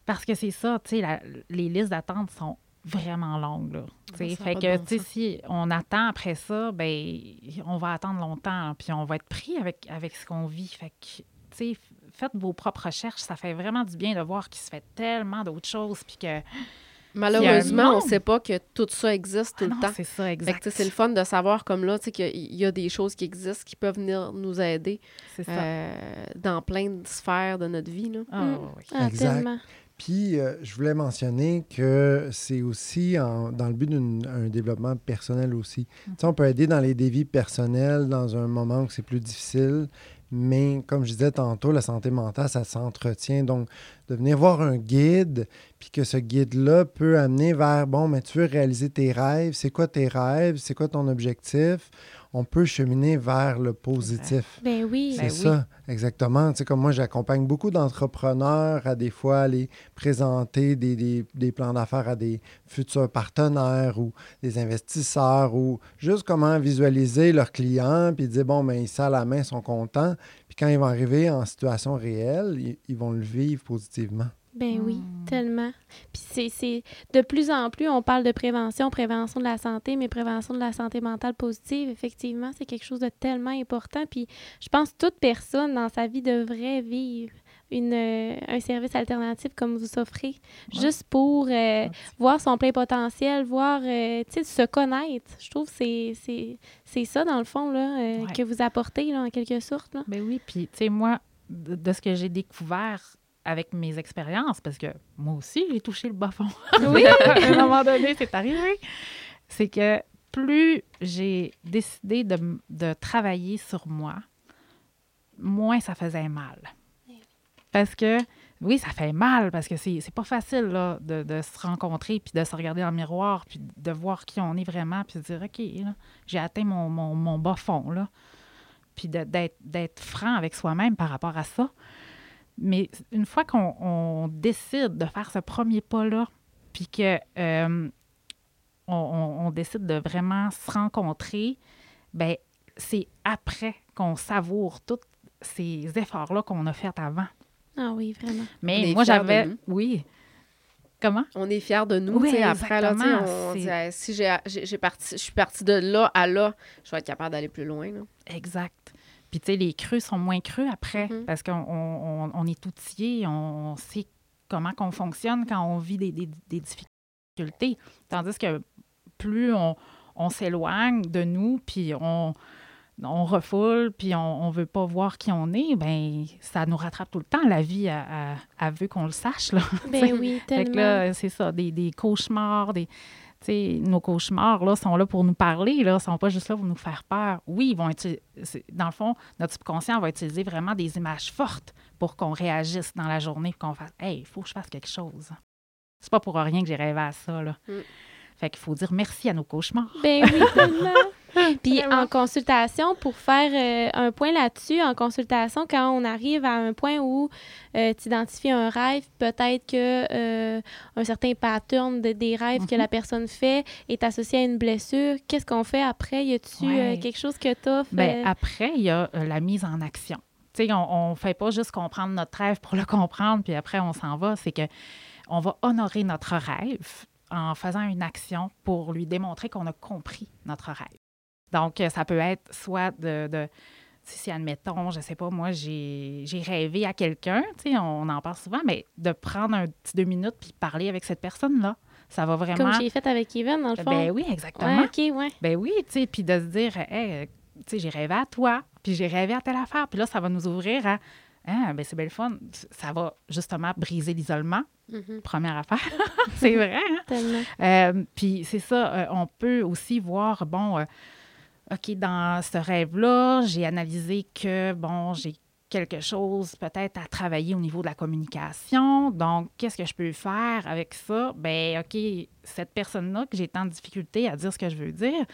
parce que c'est ça, tu sais, les listes d'attente sont vraiment longues. Là. Ah, fait que, bon si on attend après ça, ben on va attendre longtemps, puis on va être pris avec, avec ce qu'on vit. Fait que, tu sais, faites vos propres recherches. Ça fait vraiment du bien de voir qu'il se fait tellement d'autres choses, puis que... *gasps* Malheureusement, on ne sait pas que tout ça existe tout Ah le non, temps. c'est ça, exact. c'est le fun de savoir comme là, tu sais, qu'il y a des choses qui existent qui peuvent venir nous aider C'est ça. euh, dans plein de sphères de notre vie. Là. Ah, oui. Ah, Exact. tellement. Puis, euh, je voulais mentionner que c'est aussi en- dans le but d'un développement personnel aussi. Sais, on peut aider dans les défis personnels dans un moment où c'est plus difficile, mais comme je disais tantôt, la santé mentale, ça s'entretient. Donc, de venir voir un guide, puis que ce guide-là peut amener vers, bon, mais tu veux réaliser tes rêves, c'est quoi tes rêves, c'est quoi ton objectif? On peut cheminer vers le positif. Ben oui. C'est Ben oui. ça, exactement. Tu sais, comme moi, j'accompagne beaucoup d'entrepreneurs à des fois aller présenter des, des- des plans d'affaires à des futurs partenaires ou des investisseurs ou juste comment visualiser leurs clients puis dire, bon, ben, ils ça à la main, ils sont contents. Puis quand ils vont arriver en situation réelle, ils, ils vont le vivre positivement. Ben oui, Hmm. tellement. Puis c'est- de plus en plus, on parle de prévention, prévention de la santé, mais prévention de la santé mentale positive, effectivement, c'est quelque chose de tellement important. Puis je pense que toute personne dans sa vie devrait vivre une, euh, un service alternatif comme vous offrez, Ouais. juste pour euh, voir son plein potentiel, voir, euh, tu sais, se connaître. Je trouve que c'est- ça, dans le fond, là, Ouais. que vous apportez, là, en quelque sorte. Là. Ben oui, puis tu sais, moi, de, de ce que j'ai découvert avec mes expériences, parce que moi aussi, j'ai touché le bas fond. Oui. *laughs* à un moment donné, c'est arrivé. C'est que plus j'ai décidé de, de travailler sur moi, moins ça faisait mal. Parce que, oui, ça fait mal, parce que c'est pas facile là, de, de se rencontrer, puis de se regarder dans le miroir, puis de voir qui on est vraiment, puis de dire, OK, j'ai atteint mon, mon, mon bas fond, là. Puis d'être franc avec soi-même par rapport à ça. Mais une fois qu'on on décide de faire ce premier pas-là, puis que euh, on, on- on décide de vraiment se rencontrer, ben c'est après qu'on savoure tous ces efforts-là qu'on a faits avant. Ah oui, vraiment. Mais moi, j'avais... Oui. Comment? On est fiers de nous, Oui, tu sais, après, là, on dit, Hey, si j'ai, parti, je suis partie de là à là, je vais être capable d'aller plus loin, là. Exact. Puis, tu sais, les creux sont moins creux après Mhm. parce qu'on on, on est outillé, on sait comment qu'on fonctionne quand on vit des, des- des difficultés. Tandis que plus on, on s'éloigne de nous, puis on, on refoule, puis on ne veut pas voir qui on est, ben ça nous rattrape tout le temps. La vie, elle- elle veut qu'on le sache. Là. Ben *laughs* oui, tellement. c'est ça, des, des cauchemars, des. Nos cauchemars là, sont là pour nous parler, là, sont pas juste là pour nous faire peur. Oui, ils vont dans le fond, notre subconscient va utiliser vraiment des images fortes pour qu'on réagisse dans la journée, pour qu'on fasse Hey, il faut que je fasse quelque chose. C'est pas pour rien que j'ai rêvé à ça. Là. Mm. Fait qu'il faut dire merci à nos cauchemars. Ben oui, tellement. *laughs* *laughs* Puis Vraiment. en consultation, pour faire euh, un point là-dessus, en consultation, quand on arrive à un point où tu identifies un rêve, peut-être que euh, un certain pattern de, des rêves que Mhm. la personne fait est associé à une blessure, qu'est-ce qu'on fait après? Y a-tu Ouais. euh, quelque chose que tu Ben, après, il y a euh, la mise en action. Tu sais, on ne fait pas juste comprendre notre rêve pour le comprendre, puis après, on s'en va. C'est que on va honorer notre rêve en faisant une action pour lui démontrer qu'on a compris notre rêve. Donc, euh, ça peut être soit de... de si, admettons, je sais pas, moi, j'ai j'ai rêvé à quelqu'un, tu sais, on en parle souvent, mais de prendre un petit deux minutes puis parler avec cette personne-là, ça va vraiment... Comme j'ai fait avec Kevin, dans le fond. Ben oui, exactement. Ouais, OK, ouais. Ben oui, tu sais, puis de se dire, hey, euh, tu sais, j'ai rêvé à toi, puis j'ai rêvé à telle affaire, puis là, ça va nous ouvrir à, ah, ben c'est belle fun, ça va justement briser l'isolement, Mhm. première affaire, *laughs* c'est vrai, hein? Tellement. Euh, puis c'est ça, euh, on peut aussi voir, bon, euh, OK, dans ce rêve-là, j'ai analysé que, bon, j'ai quelque chose peut-être à travailler au niveau de la communication. Donc, qu'est-ce que je peux faire avec ça? Ben, OK, cette personne-là que j'ai tant de difficultés à dire ce que je veux dire,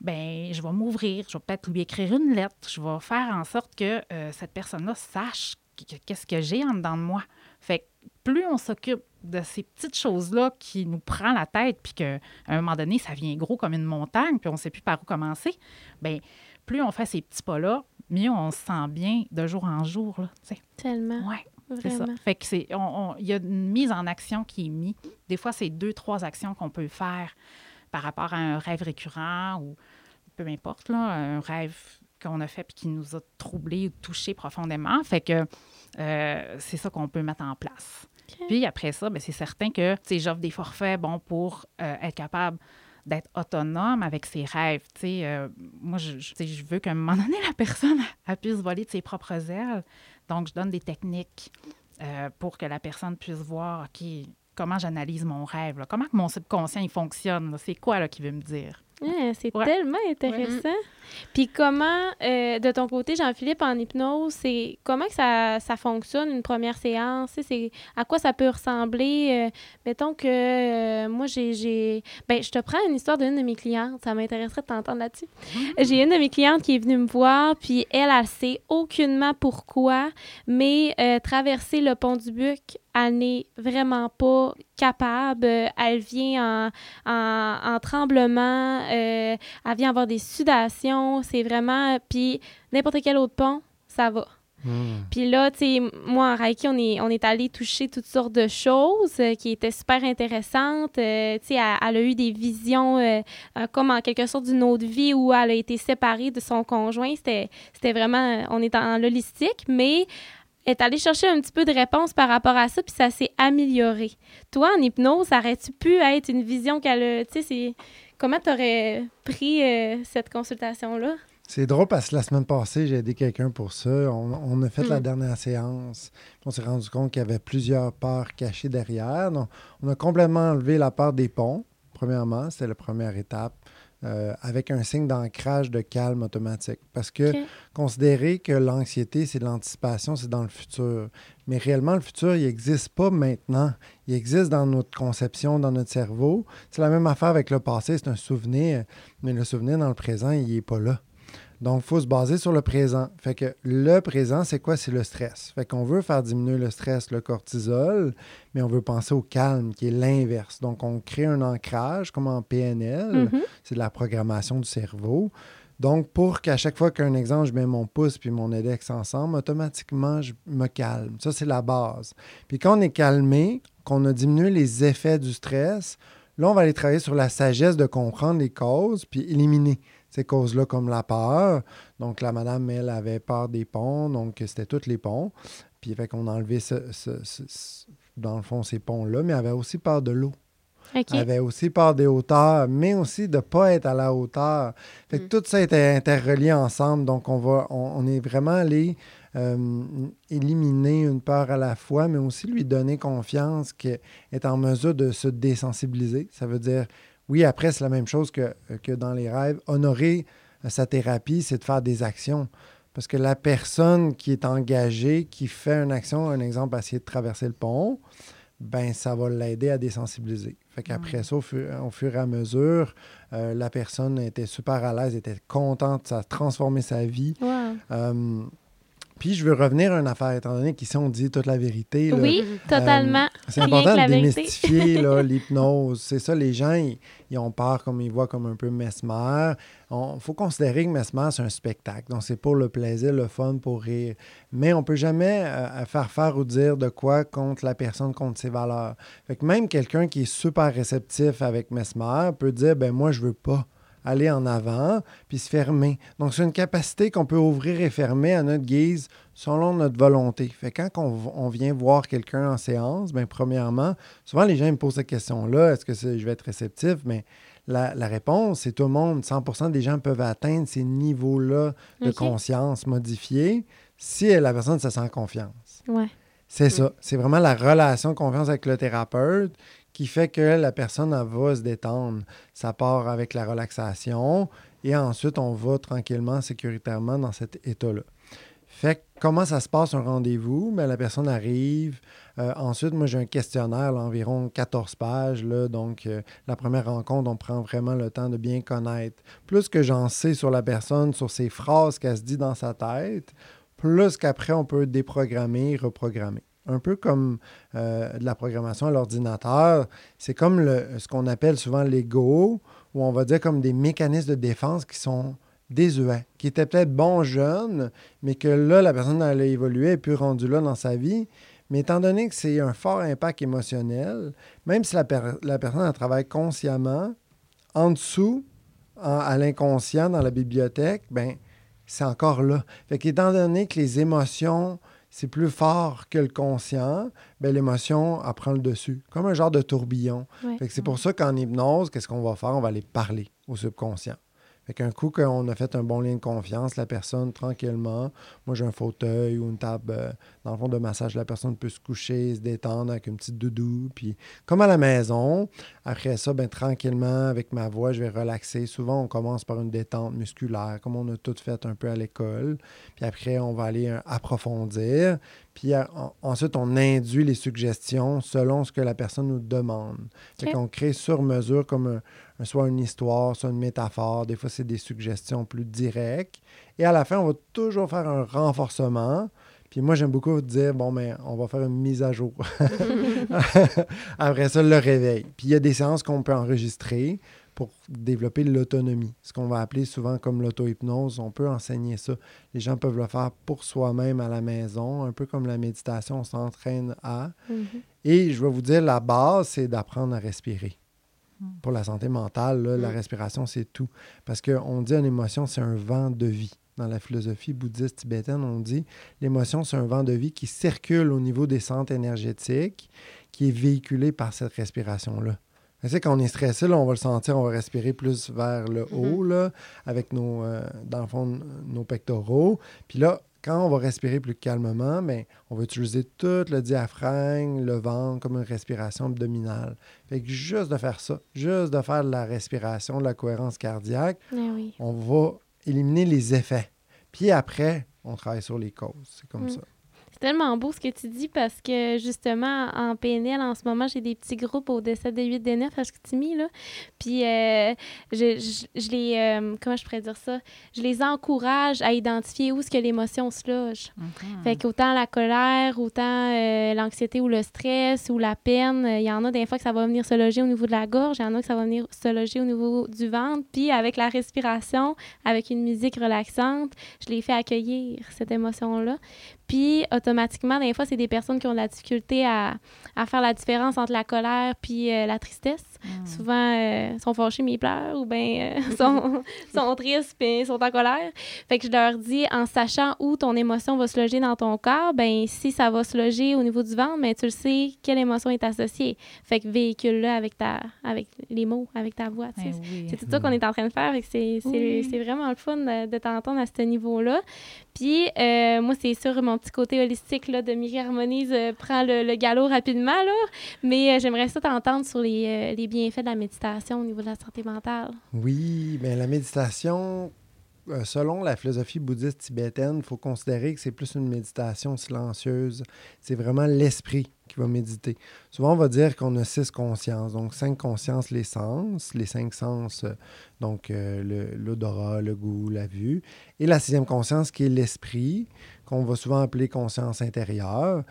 ben, je vais m'ouvrir, je vais peut-être lui écrire une lettre, je vais faire en sorte que euh, cette personne-là sache qu- qu'est-ce que j'ai en dedans de moi. Fait que plus on s'occupe de ces petites choses-là qui nous prend la tête, puis qu'à un moment donné, ça vient gros comme une montagne, puis on ne sait plus par où commencer, bien, plus on fait ces petits pas-là, mieux on se sent bien de jour en jour. Là. Tellement. ouais, c'est ça. Fait que c'est, il y a une mise en action qui est mise. Des fois, c'est deux, trois actions qu'on peut faire par rapport à un rêve récurrent ou peu importe, là, un rêve qu'on a fait puis qui nous a troublés ou touchés profondément. Fait que euh, c'est ça qu'on peut mettre en place. Puis après ça, ben, c'est certain que j'offre des forfaits bon, pour euh, être capable d'être autonome avec ses rêves. Euh, moi, je, veux qu'à un moment donné, *laughs* la personne puisse voler de ses propres ailes. Donc, je donne des techniques euh, pour que la personne puisse voir, comment j'analyse mon rêve, comment mon subconscient fonctionne, c'est quoi là, qu'il veut me dire? Ouais, c'est Ouais. tellement intéressant. Puis comment, euh, de ton côté, Jean-Philippe, en hypnose, c'est comment que ça, ça fonctionne une première séance? C'est à quoi ça peut ressembler? Euh, mettons que euh, moi, j'ai, j'ai... Ben, je te prends une histoire d'une de mes clientes. Ça m'intéresserait de t'entendre là-dessus. J'ai une de mes clientes qui est venue me voir, puis elle, elle sait aucunement pourquoi, mais traverser le pont du Buc, elle n'est vraiment pas capable. Euh, Elle vient en, en, en tremblement, euh, elle vient avoir des sudations, c'est vraiment... Puis n'importe quel autre pont, ça va. Hmm. Puis là, tu sais, moi, en Reiki, on est, on est allé toucher toutes sortes de choses euh, qui étaient super intéressantes. Euh, tu sais, elle, elle a eu des visions euh, comme en quelque sorte d'une autre vie où elle a été séparée de son conjoint. C'était vraiment, on est en l'holistique, mais elle est allée chercher un petit peu de réponse par rapport à ça, puis ça s'est amélioré. Toi, en hypnose, aurais-tu pu être une vision qu'elle a, tu sais, c'est... Comment tu aurais pris euh, cette consultation-là? C'est drôle parce que la semaine passée, j'ai aidé quelqu'un pour ça. On, on a fait la Mm. dernière séance. On s'est rendu compte qu'il y avait plusieurs peurs cachées derrière. Donc, on a complètement enlevé la peur des ponts, premièrement. C'était la première étape. Euh, avec un signe d'ancrage de calme automatique. Parce que considérer que l'anxiété, c'est de l'anticipation, c'est dans le futur. Mais réellement, le futur, il n'existe pas maintenant. Il existe dans notre conception, dans notre cerveau. C'est la même affaire avec le passé, c'est un souvenir. Mais le souvenir dans le présent, il n'est pas là. Donc, il faut se baser sur le présent. Fait que le présent, c'est quoi? C'est le stress. Fait qu'on veut faire diminuer le stress, le cortisol, mais on veut penser au calme, qui est l'inverse. Donc, on crée un ancrage, comme en PNL. Mhm. C'est de la programmation du cerveau. Donc, pour qu'à chaque fois qu'un exemple, je mets mon pouce puis mon index ensemble, automatiquement, je me calme. Ça, c'est la base. Puis quand on est calmé, qu'on a diminué les effets du stress, là, on va aller travailler sur la sagesse de comprendre les causes puis éliminer ces causes-là comme la peur. Donc, la madame, elle, avait peur des ponts, donc c'était tous les ponts. Puis, fait qu'on a enlevé, ce- ce- ce- ce- dans le fond, ces ponts-là, mais elle avait aussi peur de l'eau. Elle avait aussi peur des hauteurs, mais aussi de ne pas être à la hauteur. Fait que Mm. tout ça était interrelié ensemble. Donc, on, va, on, on est vraiment allé euh, éliminer une peur à la fois, mais aussi lui donner confiance qu'elle est en mesure de se désensibiliser. Ça veut dire, oui, après, c'est la même chose que, que dans les rêves. Honorer euh, sa thérapie, c'est de faire des actions. Parce que la personne qui est engagée, qui fait une action, un exemple, essayer de traverser le pont, ben ça va l'aider à désensibiliser. Fait qu'après ça, au fur, au fur et à mesure, euh, la personne était super à l'aise, était contente, ça a transformé sa vie. Wow. Euh, puis je veux revenir à une affaire, étant donné qu'ici on dit toute la vérité. là. Oui, totalement. C'est important de démystifier *laughs* l'hypnose. C'est ça, les gens, ils, ils ont peur comme ils voient comme un peu mesmer. Il faut considérer que mesmer, c'est un spectacle. Donc, c'est pour le plaisir, le fun, pour rire. Mais on peut jamais euh, faire faire ou dire de quoi contre la personne, contre ses valeurs. Fait que même quelqu'un qui est super réceptif avec mesmer peut dire, ben moi, je veux pas aller en avant, puis se fermer. Donc, c'est une capacité qu'on peut ouvrir et fermer à notre guise selon notre volonté. Fait quand on, on vient voir quelqu'un en séance, bien, premièrement, souvent les gens me posent cette question-là, est-ce que je vais être réceptif? Mais la, la réponse, c'est tout le monde. 100% des gens peuvent atteindre ces niveaux-là de conscience modifiés si la personne se sent en confiance. Ouais. C'est ça. C'est vraiment la relation de confiance avec le thérapeute qui fait que la personne va se détendre. Ça part avec la relaxation et ensuite on va tranquillement, sécuritairement dans cet état-là. Fait comment ça se passe un rendez-vous? Ben, la personne arrive. Euh, ensuite, moi, j'ai un questionnaire, environ 14 pages. Là, donc, euh, la première rencontre, on prend vraiment le temps de bien connaître. Plus que j'en sais sur la personne, sur ses phrases qu'elle se dit dans sa tête, plus qu'après, on peut déprogrammer, reprogrammer. Un peu comme euh, de la programmation à l'ordinateur. C'est comme ce qu'on appelle souvent l'ego, où on va dire comme des mécanismes de défense qui sont désuets, qui étaient peut-être bons jeunes, mais que là, la personne elle a évolué et puis rendu là dans sa vie. Mais étant donné que c'est un fort impact émotionnel, même si la, per- la personne travaille consciemment, en dessous, à l'inconscient dans la bibliothèque, ben c'est encore là. Fait qu'étant donné que les émotions, c'est plus fort que le conscient, ben l'émotion, elle prend le dessus, comme un genre de tourbillon. Ouais. C'est pour ça qu'en hypnose, qu'est-ce qu'on va faire? On va aller parler au subconscient. Fait qu'un coup qu'on a fait un bon lien de confiance, la personne, tranquillement, moi j'ai un fauteuil ou une table, euh, dans le fond, de massage, la personne peut se coucher, se détendre avec une petite doudou, puis comme à la maison. Après ça, ben, tranquillement, avec ma voix, je vais relaxer. Souvent, on commence par une détente musculaire, comme on a tout fait un peu à l'école. Puis après, on va aller euh, approfondir. Puis euh, en- ensuite, on induit les suggestions selon ce que la personne nous demande. Fait qu'on crée sur mesure comme un- soit une histoire, soit une métaphore. Des fois, c'est des suggestions plus directes. Et à la fin, on va toujours faire un renforcement. Puis moi, j'aime beaucoup dire, bon, mais on va faire une mise à jour. *laughs* *laughs* Après ça, le réveil. Puis il y a des séances qu'on peut enregistrer pour développer l'autonomie, ce qu'on va appeler souvent comme l'auto-hypnose. On peut enseigner ça. Les gens peuvent le faire pour soi-même à la maison, un peu comme la méditation, on s'entraîne à. Mhm. Et je vais vous dire, la base, c'est d'apprendre à respirer. Mm. Pour la santé mentale, là, la Mm. respiration, c'est tout. Parce qu'on dit une émotion, c'est un vent de vie. Dans la philosophie bouddhiste tibétaine, on dit l'émotion, c'est un vent de vie qui circule au niveau des centres énergétiques, qui est véhiculé par cette respiration-là. Tu sais, quand on est stressé, là, on va le sentir, on va respirer plus vers le haut, là, avec nos, euh, dans le fond, nos pectoraux. Puis là, quand on va respirer plus calmement, ben, on va utiliser tout le diaphragme, le ventre, comme une respiration abdominale. Fait que juste de faire ça, juste de faire de la respiration, de la cohérence cardiaque, oui. on va éliminer les effets. Puis après, on travaille sur les causes. C'est comme Mm. ça. C'est tellement beau ce que tu dis parce que justement, en PNL, en ce moment, j'ai des petits groupes au décès de 8 D9 à Chicoutimi, là. Puis euh, je, je, je les... euh, comment je pourrais dire ça? Je les encourage à identifier où est-ce que l'émotion se loge. Mhm. Fait qu'autant la colère, autant euh, l'anxiété ou le stress ou la peine, euh, il y en a des fois que ça va venir se loger au niveau de la gorge, il y en a que ça va venir se loger au niveau du ventre. Puis avec la respiration, avec une musique relaxante, je les fais accueillir cette émotion-là. Puis automatiquement, des fois, c'est des personnes qui ont de la difficulté à, à faire la différence entre la colère puis euh, la tristesse. Mm. Souvent, euh, sont fâchés mais ils pleurent ou bien euh, *laughs* sont, sont tristes puis sont en colère. Fait que je leur dis, en sachant où ton émotion va se loger dans ton corps, ben si ça va se loger au niveau du ventre, ben tu le sais quelle émotion est associée. Fait que véhicule-le avec, ta, avec les mots, avec ta voix. Eh oui. C'est tout ça qu'on est en train de faire. C'est Oui. vraiment le fun de, de t'entendre à ce niveau-là. Puis, euh, moi, c'est sûr, mon petit côté holistique là, de Myri Harmonise euh, prend le, galop rapidement. Là. Mais euh, j'aimerais ça t'entendre sur les, euh, les bienfaits de la méditation au niveau de la santé mentale. Oui, la méditation, selon la philosophie bouddhiste tibétaine, il faut considérer que c'est plus une méditation silencieuse. C'est vraiment l'esprit va méditer. Souvent, on va dire qu'on a six consciences. Donc, cinq consciences, les sens, les cinq sens, euh, donc euh, l'odorat, le, goût, la vue. Et la sixième conscience qui est l'esprit, qu'on va souvent appeler conscience intérieure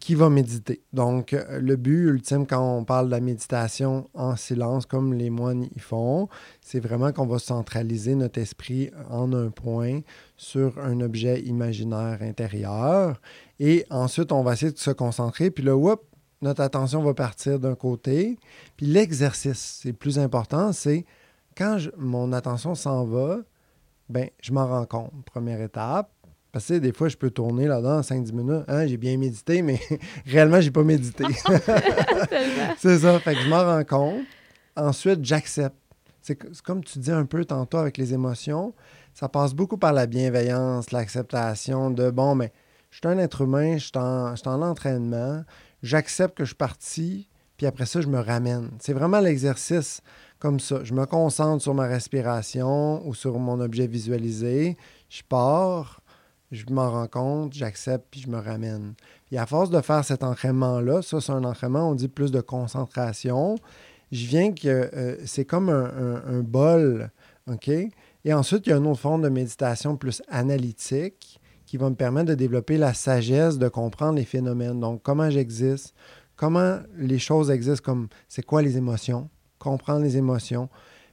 qui va méditer. Donc, euh, le but ultime quand on parle de la méditation en silence, comme les moines y font, c'est vraiment qu'on va centraliser notre esprit en un point sur un objet imaginaire intérieur. Et ensuite, on va essayer de se concentrer. Puis là, notre attention va partir d'un côté. Puis l'exercice, c'est plus important, c'est quand mon attention s'en va, ben, je m'en rends compte. Première étape. Parce que des fois, je peux tourner là-dedans en 5-10 minutes. Hein, j'ai bien médité, mais *laughs* réellement, j'ai pas médité. *laughs* Tellement. c'est ça. Fait que je m'en rends compte. Ensuite, j'accepte. C'est comme tu dis un peu tantôt avec les émotions, ça passe beaucoup par la bienveillance, l'acceptation de bon, mais je suis un être humain, je suis en, je suis en entraînement, j'accepte que je suis parti, puis après ça, je me ramène. C'est vraiment l'exercice comme ça. Je me concentre sur ma respiration ou sur mon objet visualisé, je pars, je m'en rends compte, j'accepte, puis je me ramène. Et à force de faire cet entraînement-là, ça, c'est un entraînement, on dit plus de concentration. Je viens que euh, c'est comme un, un- un bol, OK? Et ensuite, il y a une autre forme de méditation plus analytique qui va me permettre de développer la sagesse de comprendre les phénomènes. Donc, comment j'existe, comment les choses existent, comme c'est quoi les émotions, comprendre les émotions.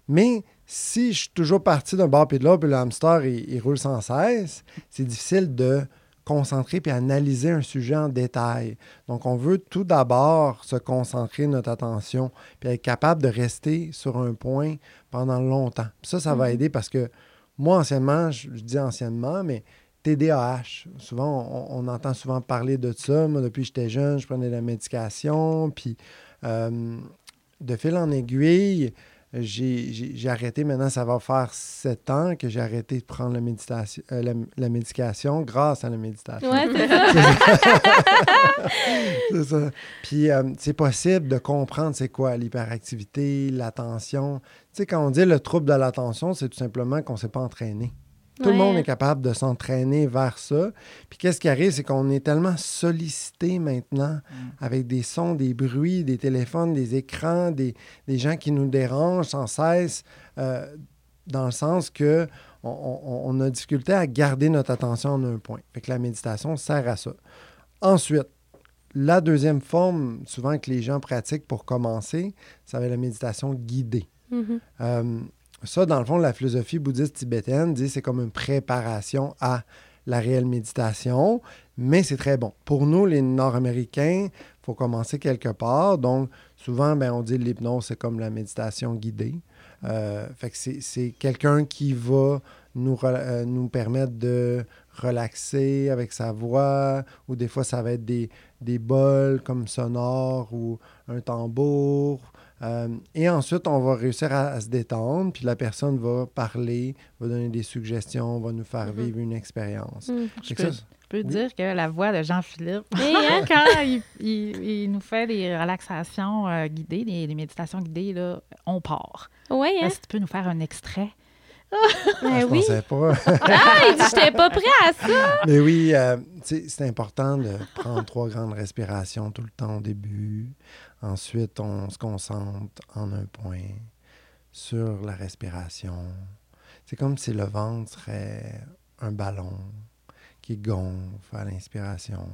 Mais si je suis toujours parti d'un bord puis de l'autre, puis le hamster, il, il roule sans cesse, c'est difficile de concentrer puis analyser un sujet en détail. Donc, on veut tout d'abord se concentrer notre attention puis être capable de rester sur un point pendant longtemps. Puis ça, ça va Mhm. aider parce que moi, anciennement, je, je dis anciennement, mais TDAH, souvent, on, on entend souvent parler de ça. Moi, depuis que j'étais jeune, je prenais de la médication, puis euh, de fil en aiguille, j'ai arrêté, maintenant ça va faire sept ans que j'ai arrêté de prendre la, méditation, euh, la, la médication grâce à la méditation. Ouais, c'est *laughs* ça. c'est ça. Puis euh, c'est possible de comprendre c'est quoi l'hyperactivité, l'attention. Tu sais, quand on dit le trouble de l'attention, c'est tout simplement qu'on ne s'est pas entraîné. Tout le monde est capable de s'entraîner vers ça. Puis qu'est-ce qui arrive, c'est qu'on est tellement sollicité maintenant avec des sons, des bruits, des téléphones, des écrans, des, des gens qui nous dérangent sans cesse, euh, dans le sens que on, on- on a difficulté à garder notre attention en un point. Fait que la méditation sert à ça. Ensuite, la deuxième forme, souvent que les gens pratiquent pour commencer, ça va être la méditation guidée. Mhm. Euh, ça, dans le fond, la philosophie bouddhiste tibétaine dit c'est comme une préparation à la réelle méditation, mais c'est très bon. Pour nous, les Nord-Américains, il faut commencer quelque part. Donc, souvent, ben, on dit l'hypnose, c'est comme la méditation guidée. Euh, fait que c'est- quelqu'un qui va nous, euh, nous permettre de relaxer avec sa voix, ou des fois, ça va être des, des bols comme sonores ou un tambour. Euh, et ensuite, on va réussir à, à se détendre, puis la personne va parler, va donner des suggestions, va nous faire Mhm. vivre une expérience. Mhm. Je peux, ça, je peux Oui. dire que la voix de Jean-Philippe, hein, *laughs* quand il, il- il nous fait des relaxations euh, guidées, des, des méditations guidées, là, on part. Oui, hein? Est-ce que tu peux nous faire un extrait? *laughs* Ben je oui. pensais pas. *laughs* Ah, il dit, j'étais pas prêt à ça. Mais oui, euh, c'est important de prendre trois grandes respirations tout le temps au début. Ensuite, on se concentre en un point sur la respiration. C'est comme si le ventre serait un ballon qui gonfle à l'inspiration,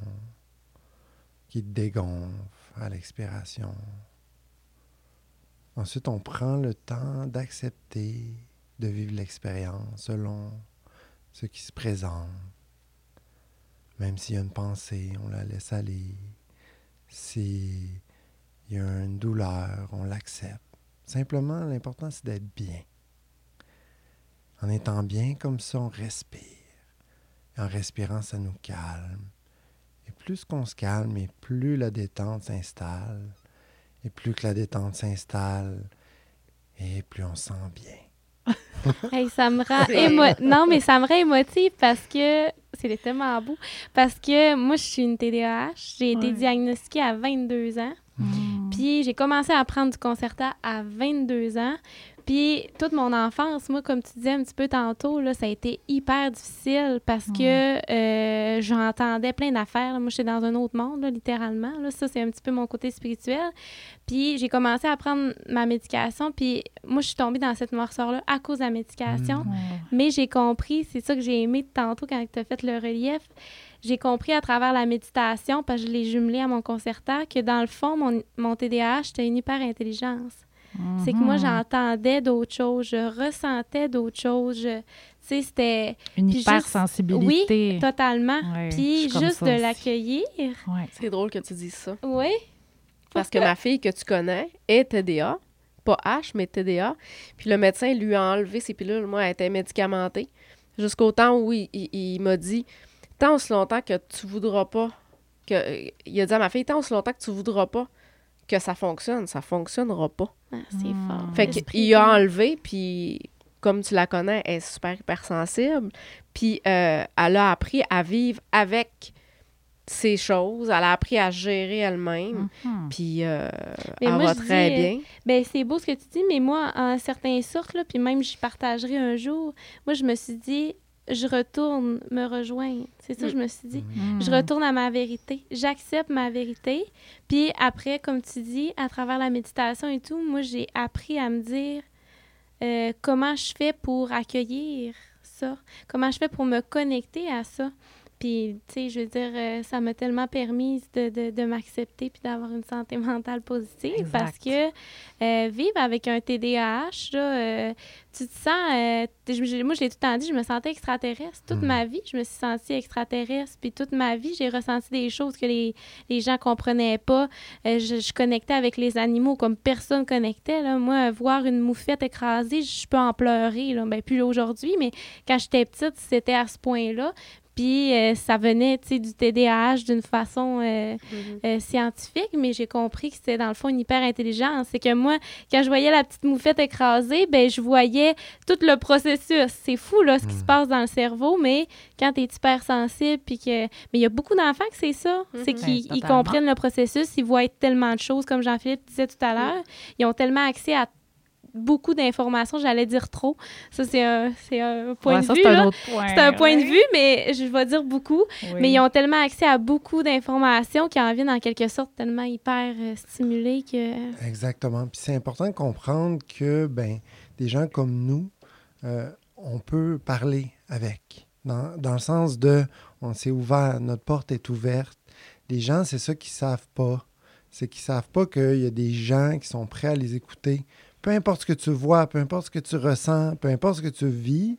qui dégonfle à l'expiration. Ensuite, on prend le temps d'accepter de vivre l'expérience selon ce qui se présente. Même s'il y a une pensée, on la laisse aller. S'il y a une douleur, on l'accepte. Simplement, l'important, c'est d'être bien. En étant bien comme ça, on respire. Et en respirant, ça nous calme. Et plus qu'on se calme, et plus la détente s'installe. Et plus que la détente s'installe, et plus on se sent bien. *laughs* Hey, ça me rend émo- Non, mais ça me rend émotive parce que c'est tellement beau. Parce que moi, je suis une TDAH. J'ai été diagnostiquée à 22 ans. Puis j'ai commencé à prendre du concerta à 22 ans. Puis toute mon enfance, moi, comme tu disais un petit peu tantôt, là, ça a été hyper difficile parce que euh, j'entendais plein d'affaires. Moi, j'étais dans un autre monde, là, littéralement. Là. Ça, c'est un petit peu mon côté spirituel. Puis j'ai commencé à prendre ma médication. Puis moi, je suis tombée dans cette noirceur-là à cause de la médication. Mm. Mais j'ai compris, c'est ça que j'ai aimé tantôt quand tu as fait le relief. J'ai compris à travers la méditation, parce que je l'ai jumelé à mon concerta, que dans le fond, mon, mon TDAH, c'était une hyper-intelligence. C'est que moi, Mhm. j'entendais d'autres choses, je ressentais d'autres choses. je- Tu sais, c'était Une juste- hypersensibilité. totalement. Ouais, je Puis juste de l'accueillir. Ouais. C'est drôle que tu dises ça. Oui. Parce que ma fille que tu connais est TDA, pas H, mais TDA. Puis le médecin lui a enlevé ses pilules. Moi, elle était médicamentée. Jusqu'au temps où il, il- il m'a dit Tant aussi longtemps que tu voudras pas. Que, il a dit à ma fille Tant aussi longtemps que tu voudras pas que ça fonctionne, ça fonctionnera pas. Ah, c'est Hmm. fort. Fait qu'il a enlevé, puis comme tu la connais, elle est super hypersensible. Puis euh, elle a appris à vivre avec ces choses. Elle a appris à gérer elle-même. Mhm. Puis euh, elle moi, va je très dis, bien. Ben, c'est beau ce que tu dis, mais moi, en certaines sortes, là, puis même je partagerai un jour, moi, je me suis dit, je retourne me rejoindre. C'est ça que je me suis dit. Je retourne à ma vérité. J'accepte ma vérité. Puis après, comme tu dis, à travers la méditation et tout, moi, j'ai appris à me dire euh, comment je fais pour accueillir ça, comment je fais pour me connecter à ça? Puis, tu sais, je veux dire, euh, ça m'a tellement permis de, de, de m'accepter puis d'avoir une santé *laughs* mentale positive Exact. parce que euh, vivre avec un TDAH, là, euh, tu te sens... je- moi, je l'ai tout le temps dit, je me sentais extraterrestre. Toute Mhm. ma vie, je me suis sentie extraterrestre. Puis toute ma vie, j'ai ressenti des choses que les, les gens comprenaient pas. Je, je connectais avec les animaux comme personne connectait. Là. Moi, voir une moufette écrasée, je peux en pleurer. Là. Ben, plus aujourd'hui, mais quand j'étais petite, c'était à ce point-là. Puis euh, ça venait, tu sais, du TDAH d'une façon euh, euh, scientifique, mais j'ai compris que c'était dans le fond une hyper-intelligence. C'est que moi, quand je voyais la petite moufette écrasée, ben je voyais tout le processus. C'est fou, là, ce qui se passe dans le cerveau, mais quand tu es hypersensible, puis que... Mais il y a beaucoup d'enfants que c'est ça. C'est Mhm. qu'ils Ouais, ils totalement. comprennent le processus, ils voient tellement de choses, comme Jean-Philippe disait tout à l'heure. Ils ont tellement accès à beaucoup d'informations, j'allais dire trop. Ça, c'est un, c'est un point Ouais, de ça, vue, c'est un point. C'est un point de vue, mais je vais dire beaucoup. Oui. Mais ils ont tellement accès à beaucoup d'informations qu'ils en viennent en quelque sorte tellement hyper euh, stimulés que. Exactement. Puis c'est important de comprendre que ben, des gens comme nous, euh, on peut parler avec. Dans, dans le sens de, on s'est ouvert, notre porte est ouverte. Les gens, c'est ça qu'ils savent pas. C'est qu'ils savent pas qu'il y a des gens qui sont prêts à les écouter peu importe ce que tu vois, peu importe ce que tu ressens, peu importe ce que tu vis,